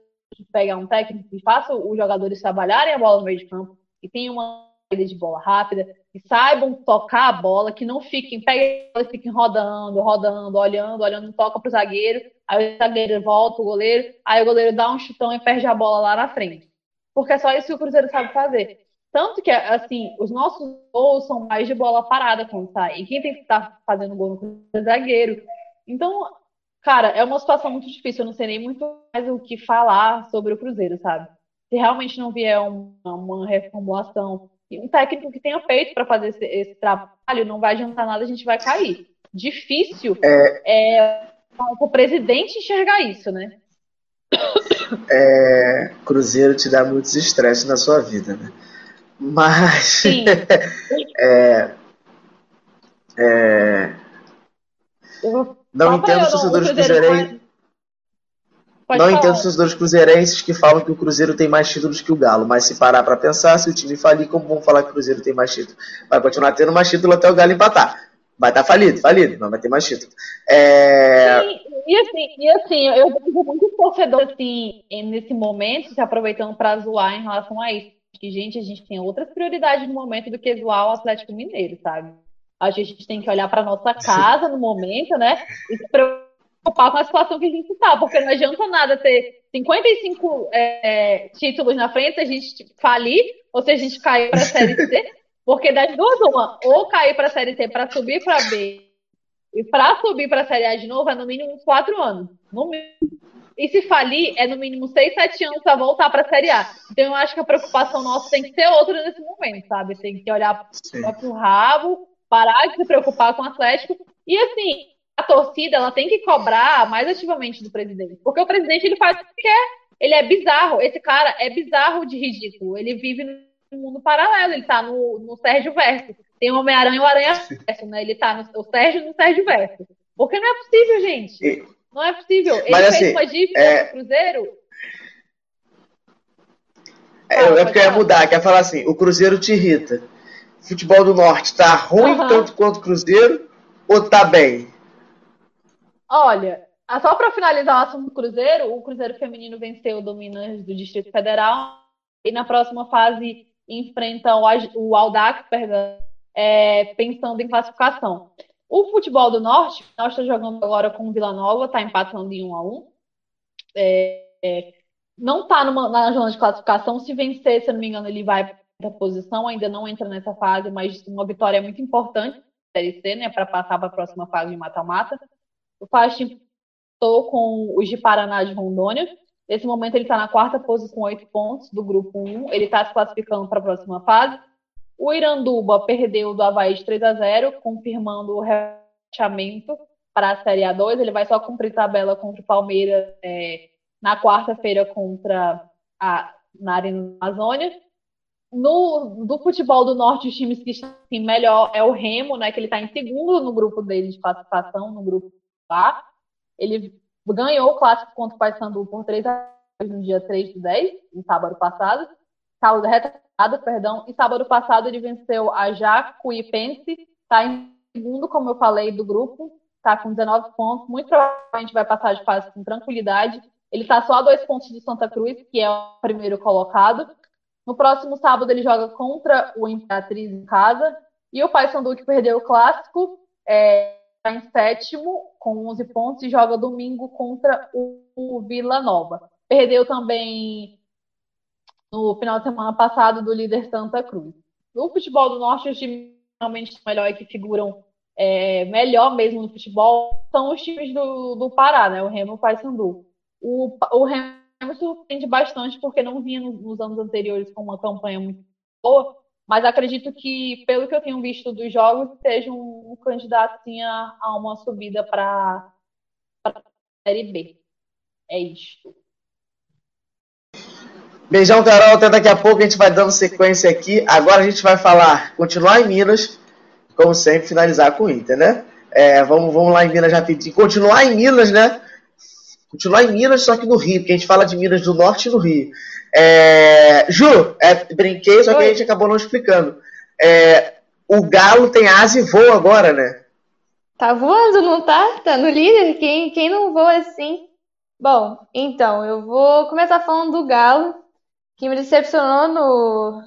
pegar um técnico que faça os jogadores trabalharem a bola no meio de campo e tenha uma de bola rápida, que saibam tocar a bola, que não fiquem, peguem fiquem rodando, rodando, olhando, olhando, toca pro zagueiro, aí o zagueiro volta o goleiro, aí o goleiro dá um chutão e perde a bola lá na frente. Porque é só isso que o Cruzeiro sabe fazer. Tanto que, assim, os nossos gols são mais de bola parada quando sai. E quem tem que estar tá fazendo gol no Cruzeiro é zagueiro. Então, cara, é uma situação muito difícil. Eu não sei nem muito mais o que falar sobre o Cruzeiro, sabe? Se realmente não vier uma, uma reformulação um técnico que tenha feito para fazer esse, esse, trabalho não vai adiantar nada, a gente vai cair. Difícil é, é o presidente enxergar isso, né? É, Cruzeiro te dá muitos estresses na sua vida, né? Mas. é, é, não entendo os torcedores cruzeirenses. Pode não falar. entendo os torcedores cruzeirenses que falam que o Cruzeiro tem mais títulos que o Galo, mas se parar para pensar, se o time falir, como vão falar que o Cruzeiro tem mais títulos? Vai continuar tendo mais títulos até o Galo empatar. Vai estar tá falido, falido, mas vai ter mais títulos. É... E, e, assim, e assim, eu vejo muito torcedor assim, nesse momento, se aproveitando para zoar em relação a isso. Que, gente, a gente tem outras prioridades no momento do que zoar o Atlético Mineiro, sabe? A gente tem que olhar para nossa casa no momento, né? E se preocupar preocupar com a situação que a gente está, porque não adianta nada ter 55 é, títulos na frente se a gente falir ou se a gente cair para a Série C, porque das duas, uma, ou cair para a Série C para subir para B e para subir para a Série A de novo é no mínimo uns 4 anos. No mínimo. E se falir, é no mínimo 6, 7 anos para voltar para a Série A. Então eu acho que a preocupação nossa tem que ser outra nesse momento, sabe? Tem que olhar para o rabo, parar de se preocupar com o Atlético. E assim, a torcida ela tem que cobrar mais ativamente do presidente. Porque o presidente ele faz o que quer. Ele é bizarro. Esse cara é bizarro de ridículo. Ele vive no mundo paralelo. Ele tá no, no Sérgio Verso. Tem o Homem-Aranha e o Aranha Verso, né? Ele tá no o Sérgio no Sérgio Verso. Porque não é possível, gente. Não é possível. Ele Mas, fez assim, uma dívida é... no Cruzeiro. É, eu, é porque eu ia mudar, quer falar assim, o Cruzeiro te irrita. Futebol do Norte tá ruim uhum. tanto quanto o Cruzeiro ou tá bem? Olha, só para finalizar o assunto do Cruzeiro, o Cruzeiro feminino venceu o Dominas do Distrito Federal e na próxima fase enfrenta o Aldax, perdão, é, pensando em classificação. O futebol do Norte, nós estamos jogando agora com o Vila Nova, está empatando em 1 a 1 é, é, não está na zona de classificação. Se vencer, se não me engano, ele vai posição, ainda não entra nessa fase, mas uma vitória é muito importante C, né, para passar para a próxima fase de mata-mata. O Fast estou com os de Paraná de Rondônia. Nesse momento ele está na quarta posição com oito pontos do grupo 1. Ele está se classificando para a próxima fase. O Iranduba perdeu do Havaí de 3 a 0, confirmando o rebaixamento para a Série A2. Ele vai só cumprir tabela contra o Palmeiras é, na quarta-feira contra a na Arena Amazônia. No, do futebol do norte, os times que estão melhor é o Remo, né? Que ele está em segundo no grupo dele de participação, no grupo Ele ganhou o clássico contra o Paysandu por 3 a 2 no dia 3 de 10, no sábado passado. Sábado retrasado, perdão. E sábado passado ele venceu a Jacuipense, está em segundo, como eu falei, do grupo, está com 19 pontos. Muito provavelmente vai passar de fase com tranquilidade. Ele está só a dois pontos do Santa Cruz, que é o primeiro colocado. No próximo sábado ele joga contra o Imperatriz em casa. E o Paysandu, que perdeu o clássico, está em sétimo, com 11 pontos, e joga domingo contra o Vila Nova. Perdeu também no final de semana passado do líder Santa Cruz. No futebol do Norte, os times realmente melhores que figuram é, melhor mesmo no futebol são os times do, do Pará, né? O Remo e o Paysandu. O, o Remo surpreende bastante porque não vinha nos anos anteriores com uma campanha muito boa, mas acredito que, pelo que eu tenho visto dos jogos, seja um, candidato assim, a, a uma subida para a Série B. É isto. Beijão, Carol. Até daqui a pouco a gente vai dando sequência aqui. Agora a gente vai falar, continuar em Minas, como sempre, finalizar com o Inter, né? É, vamos, vamos lá em Minas rapidinho. Continuar em Minas, né? Continuar em Minas, só que no Rio, porque a gente fala de Minas do Norte e do Rio. É, Ju, é, brinquei, só que Oi. a gente acabou não explicando. É, o Galo tem asa e voa agora, né? Tá voando, não tá? Tá no líder? Quem, quem não voa assim? Bom, então, eu vou começar falando do Galo, que me decepcionou no,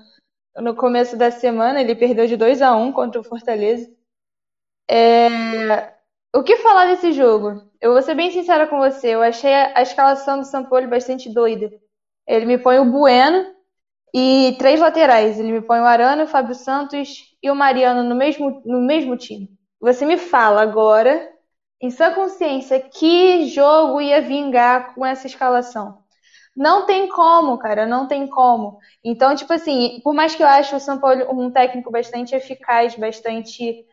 no começo da semana. Ele perdeu de 2 a 1 contra o Fortaleza. É, o que falar desse jogo? Eu vou ser bem sincera com você. Eu achei a escalação do São Paulo bastante doida. Ele me põe o Bueno e três laterais. Ele me põe o Arana, o Fábio Santos e o Mariano no mesmo, no mesmo time. Você me fala agora, em sua consciência, que jogo ia vingar com essa escalação? Não tem como, cara, não tem como. Então, tipo assim, por mais que eu ache o São Paulo um técnico bastante eficaz, bastante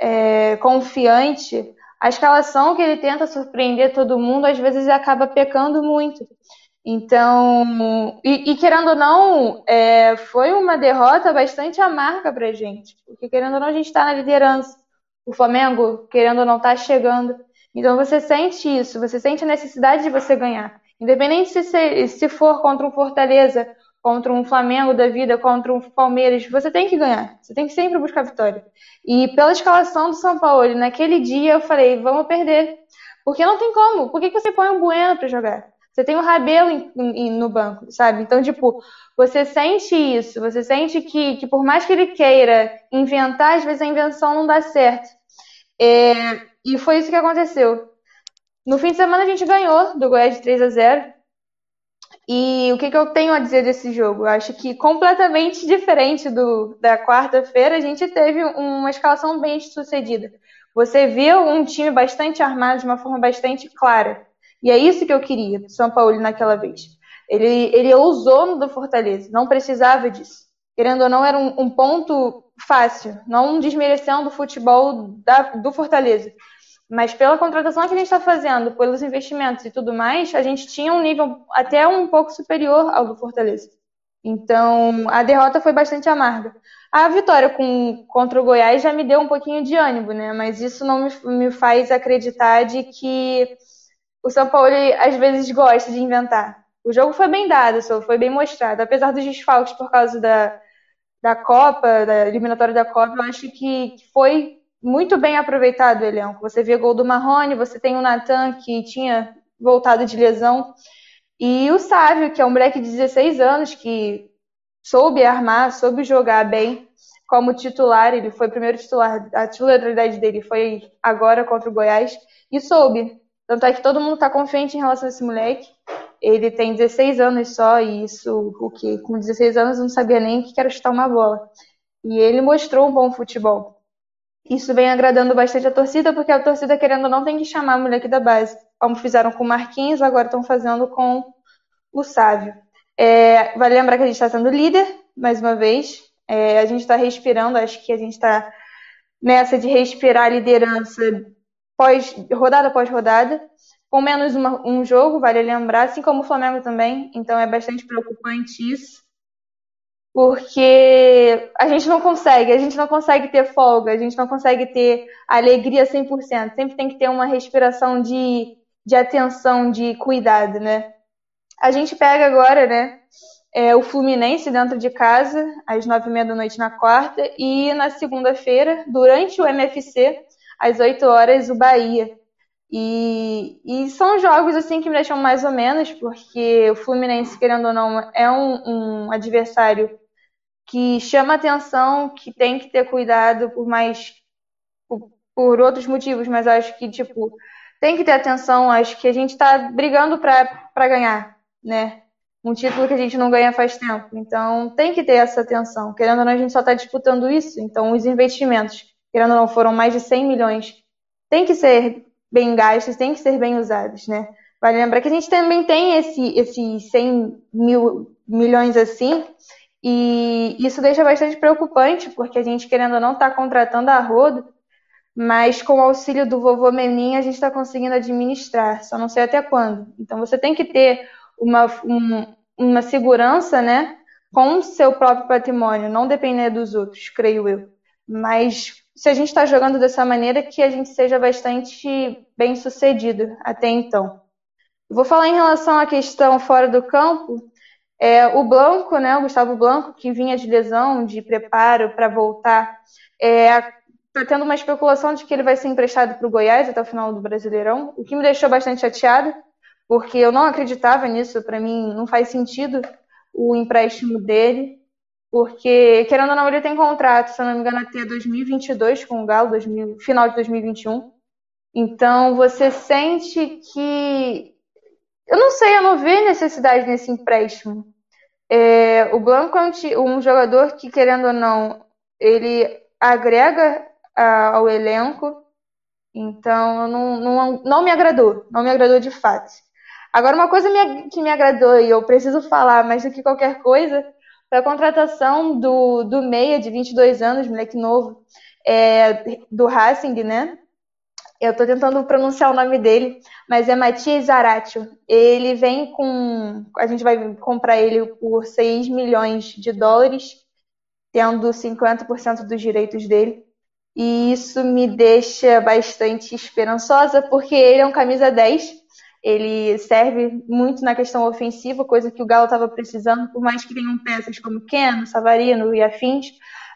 é, confiante, a escalação que ele tenta surpreender todo mundo, às vezes acaba pecando muito. Então, e, e querendo ou não, é, foi uma derrota bastante amarga pra gente. Porque querendo ou não, a gente está na liderança. O Flamengo, querendo ou não, está chegando. Então você sente isso, você sente a necessidade de você ganhar. Independente se, se for contra um Fortaleza contra um Flamengo da vida, contra um Palmeiras, você tem que ganhar. Você tem que sempre buscar vitória. E pela escalação do São Paulo, naquele dia eu falei, vamos perder. Porque não tem como. Por que, que você põe um Bueno para jogar? Você tem o Rabelo em, em, no banco, sabe? Então, tipo, você sente isso, você sente que, que por mais que ele queira inventar, às vezes a invenção não dá certo. É, e foi isso que aconteceu. No fim de semana a gente ganhou do Goiás de 3 a 0 e o que, que eu tenho a dizer desse jogo? Eu acho que completamente diferente do da quarta-feira, a gente teve uma escalação bem sucedida. Você viu um time bastante armado de uma forma bastante clara. E é isso que eu queria do São Paulo naquela vez. Ele, ele ousou no do Fortaleza, não precisava disso. Querendo ou não, era um, um ponto fácil, não desmerecendo o futebol da, do Fortaleza. Mas pela contratação que a gente está fazendo, pelos investimentos e tudo mais, a gente tinha um nível até um pouco superior ao do Fortaleza. Então, a derrota foi bastante amarga. A vitória com, contra o Goiás já me deu um pouquinho de ânimo, né? Mas isso não me, me faz acreditar de que o São Paulo às vezes gosta de inventar. O jogo foi bem dado, foi bem mostrado. Apesar dos desfalques por causa da, da Copa, da eliminatória da Copa, eu acho que foi muito bem aproveitado o elenco. Você vê gol do Marrone, você tem o Natan, que tinha voltado de lesão, e o Sávio, que é um moleque de 16 anos, que soube armar, soube jogar bem como titular. Ele foi o primeiro titular, a titularidade dele foi agora contra o Goiás, e soube. Tanto é que todo mundo está confiante em relação a esse moleque. Ele tem 16 anos só, e isso, o que com 16 anos não sabia nem que era chutar uma bola. E ele mostrou um bom futebol. Isso vem agradando bastante a torcida, porque a torcida, querendo ou não, tem que chamar o moleque da base. Como fizeram com o Marquinhos, agora estão fazendo com o Sávio. É, vale lembrar que a gente está sendo líder, mais uma vez. É, a gente está respirando, acho que a gente está nessa de respirar a liderança pós, rodada após rodada, com menos uma, um jogo, vale lembrar, assim como o Flamengo também, então é bastante preocupante isso, porque a gente não consegue, a gente não consegue ter folga, a gente não consegue ter alegria 100%, sempre tem que ter uma respiração de, de atenção, de cuidado, né? A gente pega agora, né, é, o Fluminense dentro de casa, às nove e meia da noite na quarta, e na segunda-feira, durante o MFC, às oito horas, o Bahia. E, e, são jogos assim que me deixam mais ou menos, porque o Fluminense, querendo ou não, é um, um adversário que chama atenção, que tem que ter cuidado por mais por, por outros motivos, mas acho que tipo tem que ter atenção, acho que a gente está brigando para ganhar, né? um título que a gente não ganha faz tempo. Então tem que ter essa atenção. Querendo ou não, a gente só está disputando isso. Então os investimentos, querendo ou não, foram mais de 100 milhões. Tem que ser bem gastos, tem que ser bem usados, né? Vale lembrar que a gente também tem esse, esses 100 mil milhões assim, e isso deixa bastante preocupante, porque a gente, querendo ou não, está contratando a rodo, mas com o auxílio do vovô Menin a gente está conseguindo administrar, só não sei até quando. Então você tem que ter uma, um, uma segurança, né, com o seu próprio patrimônio, não depender dos outros, creio eu. Mas se a gente está jogando dessa maneira, que a gente seja bastante bem sucedido até então. Vou falar em relação à questão fora do campo. É, o Blanco, né, o Gustavo Blanco, que vinha de lesão, de preparo para voltar, está é, tendo uma especulação de que ele vai ser emprestado para o Goiás até o final do Brasileirão, o que me deixou bastante chateada, porque eu não acreditava nisso, para mim não faz sentido o empréstimo dele, porque, querendo ou não, ele tem contrato, se eu não me engano, até 2022 com o Galo, 2000, final de 2021. Então, você sente que. Eu não sei, eu não vejo necessidade nesse empréstimo. É, o Blanco é um, um, jogador que, querendo ou não, ele agrega a, ao elenco. Então, não, não, não me agradou. Não me agradou de fato. Agora, uma coisa que me agradou e eu preciso falar mais do que qualquer coisa foi a contratação do, do Meia, de 22 anos, moleque novo, é, do Racing, né? Eu estou tentando pronunciar o nome dele, mas é Matias Zaratio. Ele vem com. A gente vai comprar ele por 6 milhões de dólares, tendo 50% dos direitos dele. E isso me deixa bastante esperançosa, porque ele é um camisa 10 ele serve muito na questão ofensiva, coisa que o Galo estava precisando, por mais que tenham peças como Keno, Savarino e afins,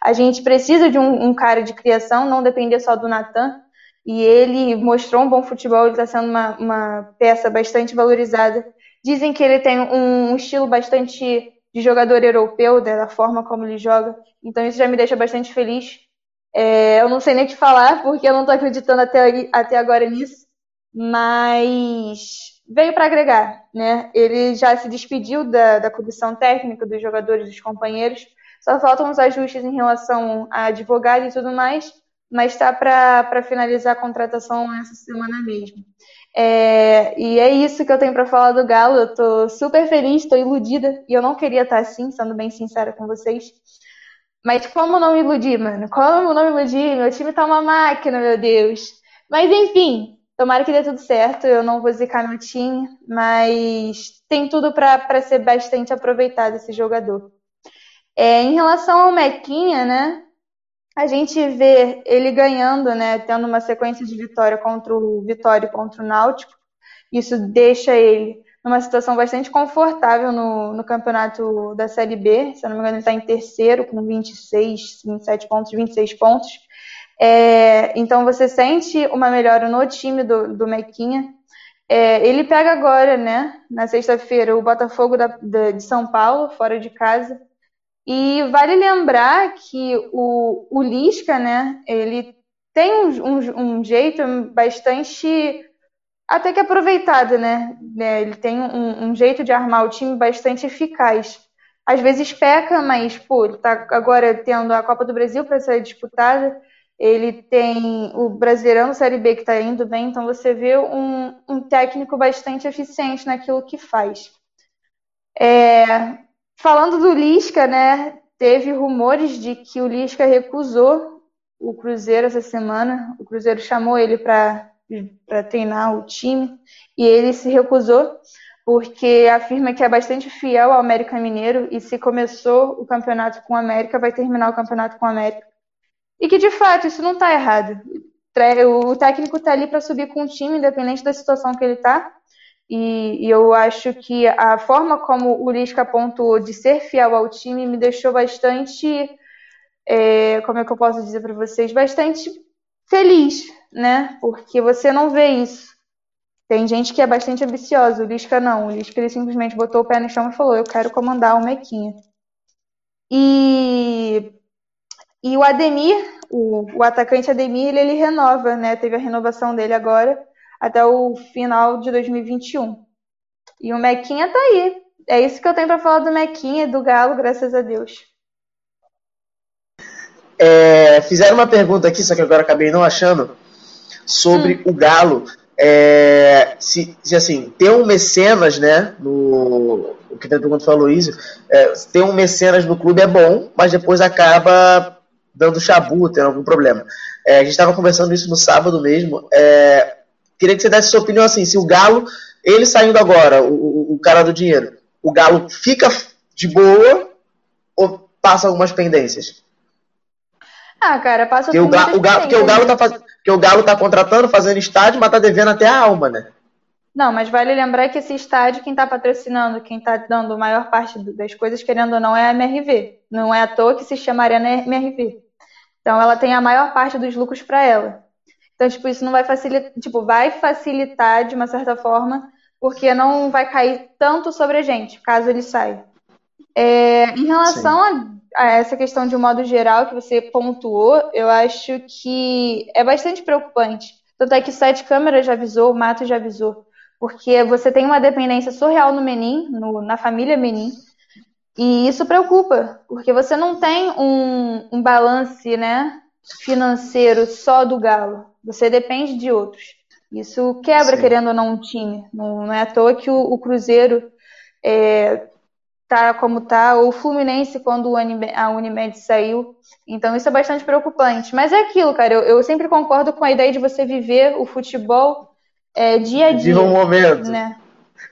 a gente precisa de um, um cara de criação, não depender só do Natan, e ele mostrou um bom futebol, ele está sendo uma, uma, peça bastante valorizada. Dizem que ele tem um, um estilo bastante de jogador europeu, né, da forma como ele joga, então isso já me deixa bastante feliz. É, eu não sei nem o que falar, porque eu não estou acreditando até, até agora nisso, mas veio para agregar, né? Ele já se despediu da, da comissão técnica, dos jogadores, dos companheiros. Só faltam os ajustes em relação a advogado e tudo mais, mas está para finalizar a contratação essa semana mesmo. É, e é isso que eu tenho para falar do Galo. Eu tô super feliz, estou iludida e eu não queria estar assim, sendo bem sincera com vocês. Mas como não me iludir, mano? Como não me iludir? Meu time tá uma máquina, meu Deus. Mas enfim, Tomara que dê tudo certo. Eu não vou zicar meu time, mas tem tudo para ser bastante aproveitado esse jogador. É, em relação ao Mequinha, né? A gente vê ele ganhando, né? Tendo uma sequência de vitória contra o Vitória e contra o Náutico. Isso deixa ele numa situação bastante confortável no, no campeonato da Série B. Se eu não me engano, ele está em terceiro, com 26, 27 pontos, 26 pontos. É, então você sente uma melhora no time do, do Mequinha. É, ele pega agora, né, na sexta-feira, o Botafogo da, da, de São Paulo, fora de casa. E vale lembrar que o, o Lisca, né, ele tem um, um, um jeito bastante até que aproveitada, né? né? Ele tem um, um, jeito de armar o time bastante eficaz. Às vezes peca, mas pô, ele tá agora tendo a Copa do Brasil para ser disputada. Ele tem o Brasileirão Série B que está indo bem, então você vê um, um, técnico bastante eficiente naquilo que faz. É, falando do Lisca, né? Teve rumores de que o Lisca recusou o Cruzeiro essa semana. O Cruzeiro chamou ele para treinar o time e ele se recusou porque afirma que é bastante fiel ao América Mineiro e se começou o campeonato com o América, vai terminar o campeonato com o América. E que de fato isso não está errado. O técnico está ali para subir com o time, independente da situação que ele está. E, e, eu acho que a forma como o Lisca pontuou de ser fiel ao time me deixou bastante, é, como é que eu posso dizer para vocês, bastante feliz, né? Porque você não vê isso. Tem gente que é bastante ambiciosa, o Lisca não. O Lisca ele simplesmente botou o pé no chão e falou: Eu quero comandar o Mequinha. E, e o Ademir, o, o atacante Ademir, ele, ele renova, né? Teve a renovação dele agora até o final de 2021. E o Mequinha tá aí. É isso que eu tenho para falar do Mequinha e do Galo, graças a Deus. É, fizeram uma pergunta aqui, só que agora acabei não achando, sobre hum. o Galo. É, se, se, assim, ter um mecenas, né, no, o que pergunta foi a Luísio, é, ter um mecenas no clube é bom, mas depois acaba dando chabu, tendo algum problema. É, a gente estava conversando isso no sábado mesmo, é, queria que você desse sua opinião assim, se o Galo, ele saindo agora, o, o, o cara do dinheiro, o Galo fica de boa ou passa algumas pendências? Ah, cara, passa porque o, Galo, o Galo, porque o Galo tá porque o Galo tá contratando, fazendo estádio, mas tá devendo até a alma, né? Não, mas vale lembrar que esse estádio, quem está patrocinando, quem está dando a maior parte das coisas, querendo ou não, é a MRV. Não é à toa que se chama Arena MRV. Então ela tem a maior parte dos lucros para ela. Então, tipo, isso não vai facilitar, tipo, vai facilitar de uma certa forma, porque não vai cair tanto sobre a gente, caso ele saia. É, em relação a essa questão de um modo geral que você pontuou, eu acho que é bastante preocupante. Tanto é que Sete Câmeras já avisou, o Mato já avisou, porque você tem uma dependência surreal no Menin, no, na família Menin, e isso preocupa, porque você não tem um, um balance né, financeiro só do Galo, você depende de outros. Isso quebra, Sim. querendo ou não, um time. Não, não é à toa que o, o Cruzeiro é, tá como tá, ou o Fluminense quando a Unimed saiu. Então isso é bastante preocupante. Mas é aquilo, cara, eu, eu sempre concordo com a ideia de você viver o futebol é, dia a dia. Viva um momento. Né?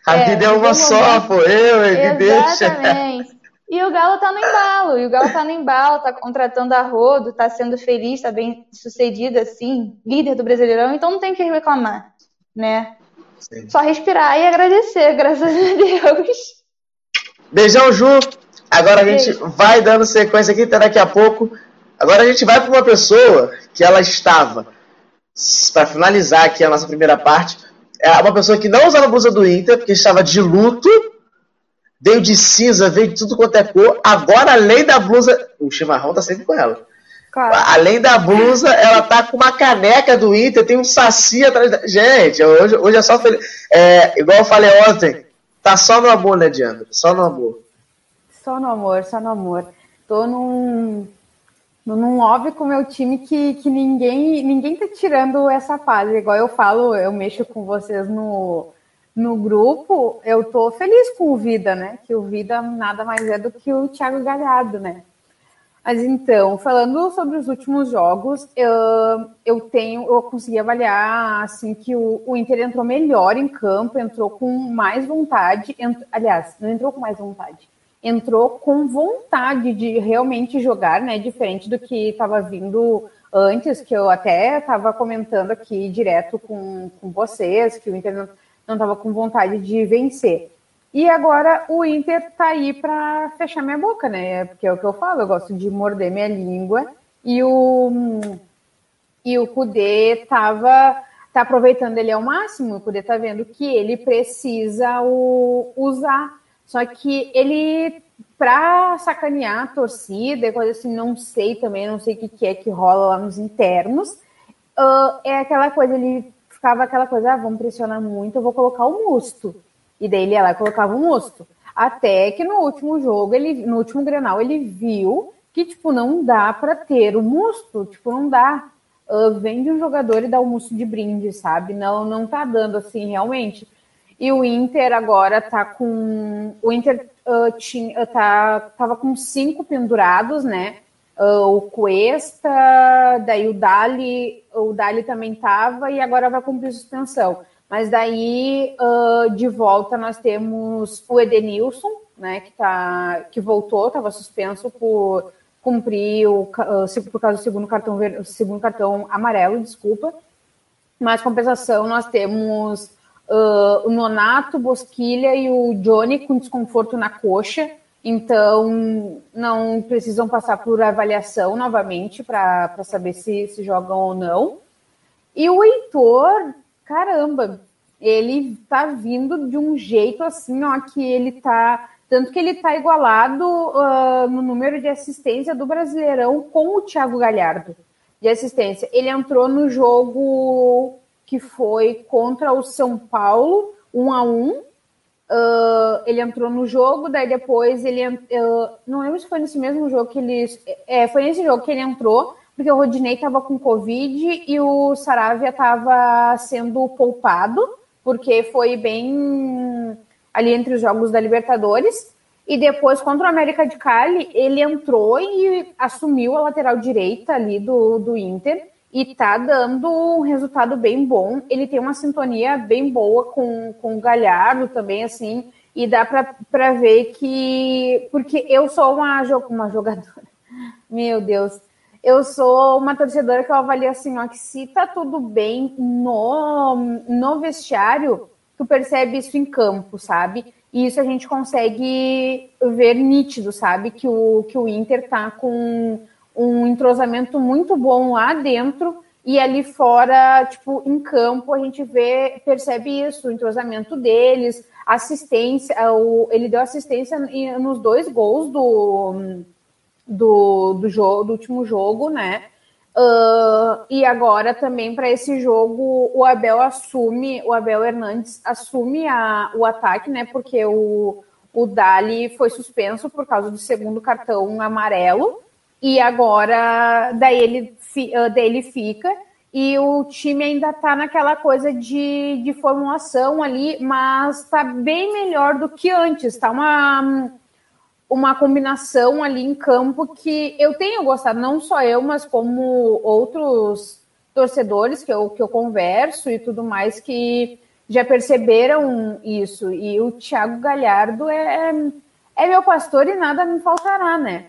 A é, vida é uma um só, pô, eu, deixa. Exatamente. E o Galo tá no embalo, e o Galo tá no embalo, tá contratando a rodo, tá sendo feliz, tá bem sucedido, assim, líder do Brasileirão, então não tem que reclamar, né? Sim. Só respirar e agradecer, graças a Deus. Beijão, Ju. Agora a gente vai dando sequência aqui até daqui a pouco. Agora a gente vai para uma pessoa que ela estava, para finalizar aqui a nossa primeira parte, é uma pessoa que não usava a blusa do Inter, porque estava de luto, veio de cinza, veio de tudo quanto é cor. Agora, além da blusa. O chimarrão tá sempre com ela. Claro. Além da blusa, ela tá com uma caneca do Inter, tem um saci atrás da. Gente, hoje, hoje é só. É, igual eu falei ontem, Tá só no amor, né, Diandra? Só no amor. Só no amor, só no amor. Tô num, num lobby com o meu time que, que ninguém ninguém tá tirando essa paz. Igual eu falo, eu mexo com vocês no, no grupo, eu tô feliz com o Vida, né? Que o Vida nada mais é do que o Thiago Galhardo, né? Mas então, falando sobre os últimos jogos, eu, eu tenho, eu consegui avaliar assim que o, o Inter entrou melhor em campo, entrou com mais vontade, ent, aliás, não entrou com mais vontade, entrou com vontade de realmente jogar, né? Diferente do que estava vindo antes, que eu até estava comentando aqui direto com, com vocês, que o Inter não estava com vontade de vencer. E agora o Inter tá aí para fechar minha boca, né? Porque é o que eu falo, eu gosto de morder minha língua. E o e o Kudê tava tá aproveitando ele ao máximo. O Kudê tá vendo que ele precisa o, usar. Só que ele para sacanear a torcida coisa assim, não sei também, não sei o que, que é que rola lá nos internos. Uh, é aquela coisa, ele ficava aquela coisa, ah, vamos pressionar muito, eu vou colocar o Musto. E daí ele ia lá e colocava o Musto. Até que no último jogo, ele, no último Grenal, ele viu que, tipo, não dá para ter o Musto, tipo, não dá. Uh, vende um jogador e dá o Musto de brinde, sabe? Não, não tá dando assim, realmente. E o Inter agora tá com. O Inter uh, tinha, tá, tava com cinco pendurados, né? Uh, o Cuesta, daí o Dali, o Dali também tava e agora vai cumprir suspensão. Mas daí uh, de volta nós temos o Edenilson, né? Que, tá, que voltou, estava suspenso por cumprir o, por causa do segundo cartão, segundo cartão amarelo, desculpa. Mas compensação nós temos uh, o Nonato, Bosquilha e o Johnny com desconforto na coxa, então não precisam passar por avaliação novamente para saber se, se jogam ou não. E o Heitor, caramba, ele tá vindo de um jeito assim, ó, que ele tá. Tanto que ele tá igualado uh, no número de assistência do Brasileirão com o Thiago Galhardo de assistência. Ele entrou no jogo que foi contra o São Paulo, um a um. Uh, ele entrou no jogo, daí depois ele. Uh, não lembro se foi nesse mesmo jogo que ele. É, foi nesse jogo que ele entrou, porque o Rodinei estava com Covid e o Saravia estava sendo poupado, porque foi bem ali entre os jogos da Libertadores. E depois, contra o América de Cali, ele entrou e assumiu a lateral direita ali do, do Inter e tá dando um resultado bem bom. Ele tem uma sintonia bem boa com, com o Galhardo também, assim, e dá para ver que. Porque eu sou uma, uma jogadora, meu Deus, eu sou uma torcedora que eu avalio assim, ó, que se tá tudo bem no, no vestiário, tu percebe isso em campo, sabe? E isso a gente consegue ver nítido, sabe? Que o, que o Inter tá com um entrosamento muito bom lá dentro e ali fora, tipo, em campo, a gente vê, percebe isso, o entrosamento deles, assistência, o, ele deu assistência nos dois gols do, do, do, jogo, do último jogo, né? Uh, e agora também para esse jogo o Abel assume, o Abel Hernandes assume a, o ataque, né? Porque o, o Dali foi suspenso por causa do segundo cartão amarelo e agora daí ele, ah, daí ele fica e o time ainda está naquela coisa de, de formulação ali, mas está bem melhor do que antes. Está uma, uma combinação ali em campo que eu tenho gostado, não só eu, mas como outros torcedores que eu, que eu converso e tudo mais, que já perceberam isso. E o Thiago Galhardo é, é meu pastor e nada me faltará, né?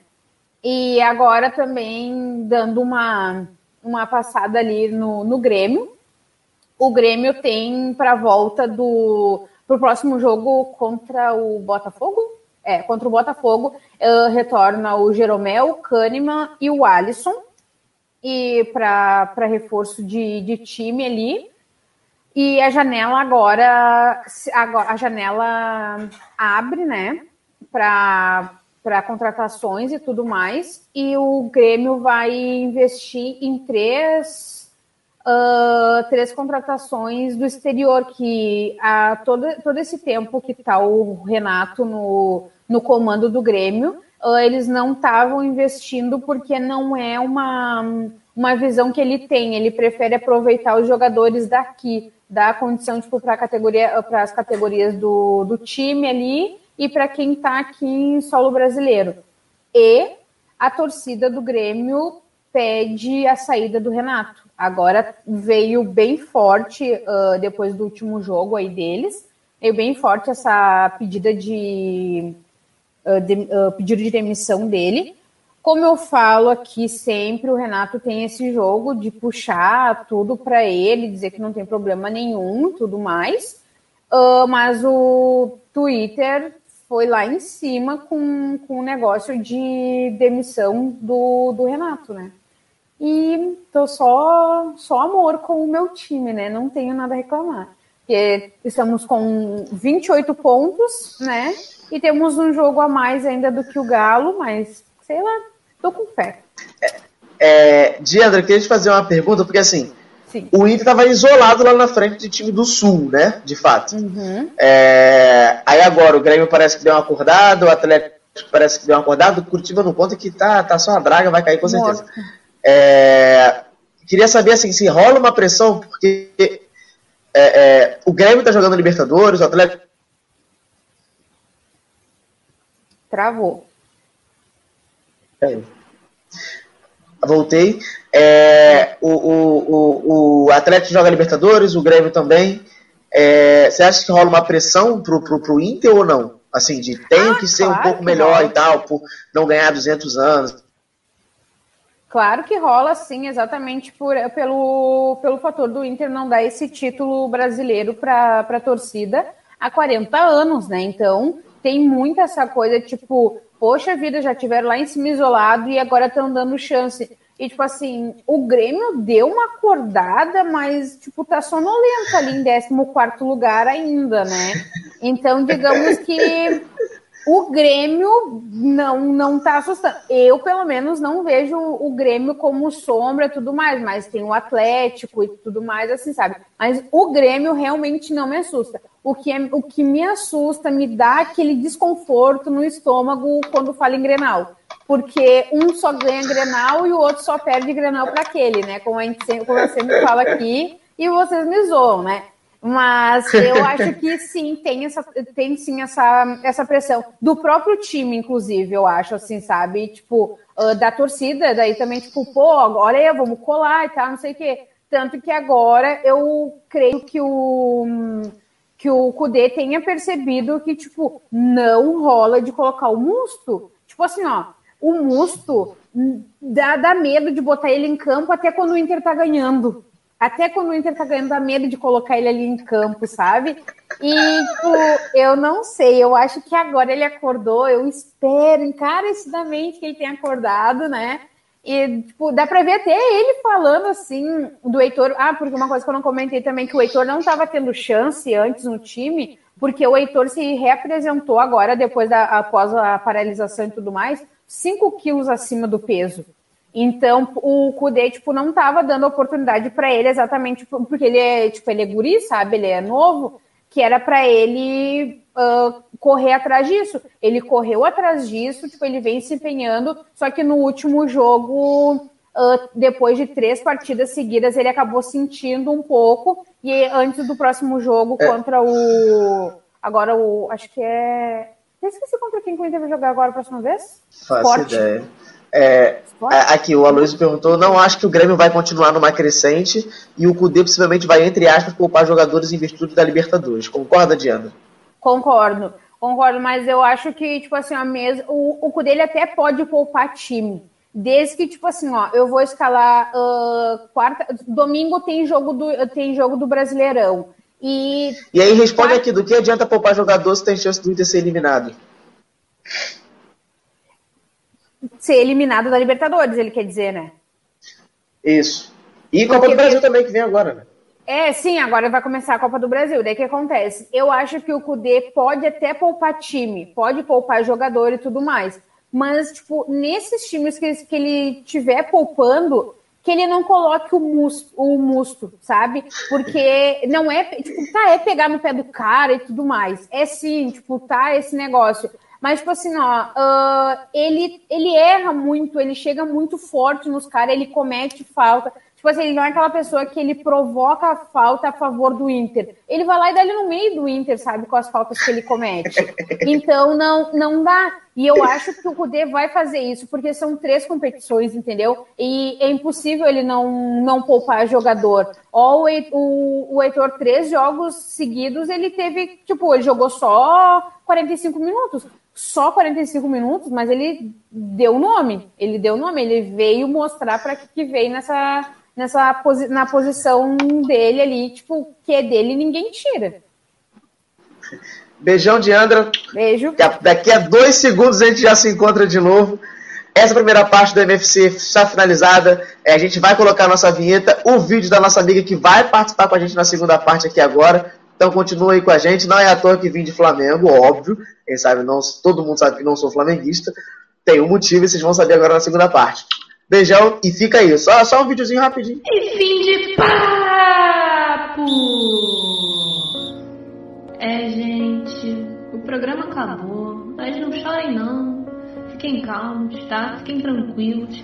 E agora também dando uma, uma passada ali no, no Grêmio. O Grêmio tem para volta do pro próximo jogo contra o Botafogo. É, contra o Botafogo, uh, retorna o Jeromel, o Kahneman e o Alisson. E para reforço de, de time ali. E a janela agora, agora a janela abre, né? Para para contratações e tudo mais, e o Grêmio vai investir em três, uh, três contratações do exterior, que a, todo, todo esse tempo que está o Renato no, no comando do Grêmio, uh, eles não estavam investindo porque não é uma, uma visão que ele tem, ele prefere aproveitar os jogadores daqui, dar condição tipo, para categoria, as categorias do, do time ali, e para quem está aqui em solo brasileiro. E a torcida do Grêmio pede a saída do Renato. Agora veio bem forte uh, depois do último jogo aí deles, veio bem forte essa pedida de, uh, de uh, pedido de demissão dele. Como eu falo aqui sempre, o Renato tem esse jogo de puxar tudo para ele, dizer que não tem problema nenhum, tudo mais. mas o Twitter foi lá em cima com, com o negócio de demissão do, do Renato, né? E tô só, só amor com o meu time, né? Não tenho nada a reclamar. Porque estamos com 28 pontos, né? E temos um jogo a mais ainda do que o Galo, mas sei lá, tô com fé. É, é, Diandra, queria te fazer uma pergunta, porque assim, Sim. O Inter estava isolado lá na frente do time do Sul, né? De fato. Uhum. É, aí agora o Grêmio parece que deu uma acordada, o Atlético parece que deu uma acordada, o Curitiba não conta que tá, tá só uma draga, vai cair com certeza. É, queria saber assim, se rola uma pressão, porque é, é, o Grêmio tá jogando Libertadores, o Atlético. Travou. Peraí. Voltei. É, o, o, o, o Atlético joga Libertadores, o Grêmio também. É, você acha que rola uma pressão pro, pro, pro Inter ou não? Assim, de tem Ah, que ser um claro pouco que melhor e tal, por não ganhar 200 anos. Claro que rola, sim, exatamente por, pelo, pelo fator do Inter não dar esse título brasileiro para a torcida há 40 anos, né? Então, tem muito essa coisa, tipo, poxa vida, já tiveram lá em cima isolado e agora estão dando chance. E, tipo assim, o Grêmio deu uma acordada, mas, tipo, tá sonolento ali em 14 lugar ainda, né? Então, digamos que o Grêmio não não tá assustando. Eu, pelo menos, não vejo o Grêmio como sombra e tudo mais, mas tem o Atlético e tudo mais, assim, sabe? Mas o Grêmio realmente não me assusta. O que, é, o que me assusta, me dá aquele desconforto no estômago quando fala em Grenal. Porque um só ganha Grenal e o outro só perde Grenal para aquele, né? Como, a gente sempre, como eu sempre falo aqui, e vocês me zoam, né? Mas eu acho que sim, tem essa, tem sim essa, essa pressão do próprio time, inclusive, eu acho, assim, sabe? Tipo, ah, da torcida, daí também, tipo, pô, olha aí, vamos colar e tal, não sei o quê. Tanto que agora eu creio que o que o Kudê tenha percebido que, tipo, não rola de colocar o Musto. Tipo assim, ó, o Musto hum, dá, dá medo de botar ele em campo até quando o Inter tá ganhando. Até quando o Inter tá ganhando, dá medo de colocar ele ali em campo, sabe? E, tipo, eu não sei, eu acho que agora ele acordou, eu espero encarecidamente que ele tenha acordado, né? E, tipo, dá pra ver até ele falando assim do Heitor. Ah, porque uma coisa que eu não comentei também, que o Heitor não estava tendo chance antes no time, porque o Heitor se reapresentou agora, depois da após a paralisação e tudo mais, 5 quilos acima do peso. Então, o Kudê, tipo, não tava dando oportunidade para ele exatamente porque ele é, tipo, ele é guri, sabe? Ele é novo, que era para ele ah, correr atrás disso. Ele correu atrás disso, tipo, ele vem se empenhando, só que no último jogo, ah, depois de três partidas seguidas, ele acabou sentindo um pouco, e antes do próximo jogo É. contra o. Agora o. Acho que é. Eu esqueci contra quem que Inter vai jogar agora a próxima vez? Faço Sport. ideia. É, a- aqui, o Aloysio perguntou: não acho que o Grêmio vai continuar numa crescente e o Cudê possivelmente vai, entre aspas, poupar jogadores em virtude da Libertadores. Concorda, Diana? Concordo, concordo, mas eu acho que, tipo assim, a mesa, o, o cu dele até pode poupar time. Desde que, tipo assim, ó, eu vou escalar ah, quarta. Domingo tem jogo do, tem jogo do Brasileirão. E E aí responde aqui: do que adianta poupar jogador se tem chance do Inter ser eliminado? Ser eliminado da Libertadores, ele quer dizer, né? Isso. E Copa Porque do Brasil também, que vem agora, né? É, sim, agora vai começar a Copa do Brasil. Daí o que acontece? Eu acho que o Kudê pode até poupar time, pode poupar jogador e tudo mais. Mas, tipo, nesses times que, ele- que ele tiver poupando, que ele não coloque o musto, o musto, sabe? Porque não é, tipo, tá, é pegar no pé do cara e tudo mais. É sim, tipo, tá esse negócio. Mas, tipo assim, ó, ah, ele, ele erra muito, ele chega muito forte nos caras, ele comete falta. Tipo assim, ele não é aquela pessoa que ele provoca a falta a favor do Inter. Ele vai lá e dá ele no meio do Inter, sabe, com as faltas que ele comete. Então, não, não dá. E eu acho que o Kudê vai fazer isso, porque são três competições, entendeu? E é impossível ele não, não poupar jogador. Ó, o, o Heitor, três jogos seguidos, ele teve, tipo, ele jogou só 45 minutos. Só 45 minutos, mas ele deu o nome. Ele deu o nome, ele veio mostrar para que, que veio nessa, nessa posi na posição dele ali, tipo, que é dele ninguém tira. Beijão, Diandra. Beijo. Daqui a dois segundos a gente já se encontra de novo. Essa primeira parte do MFC está finalizada. É, a gente vai colocar a nossa vinheta, o vídeo da nossa amiga que vai participar com a gente na segunda parte aqui agora. Então continua aí com a gente. Não é à toa que vim de Flamengo, óbvio. Quem sabe, não, todo mundo sabe que não sou flamenguista. Tem um motivo e vocês vão saber agora na segunda parte. Beijão e fica aí. Só, só um videozinho rapidinho. E fim de papo! É, gente, o programa acabou, mas não chorem não. Fiquem calmos, tá? Fiquem tranquilos.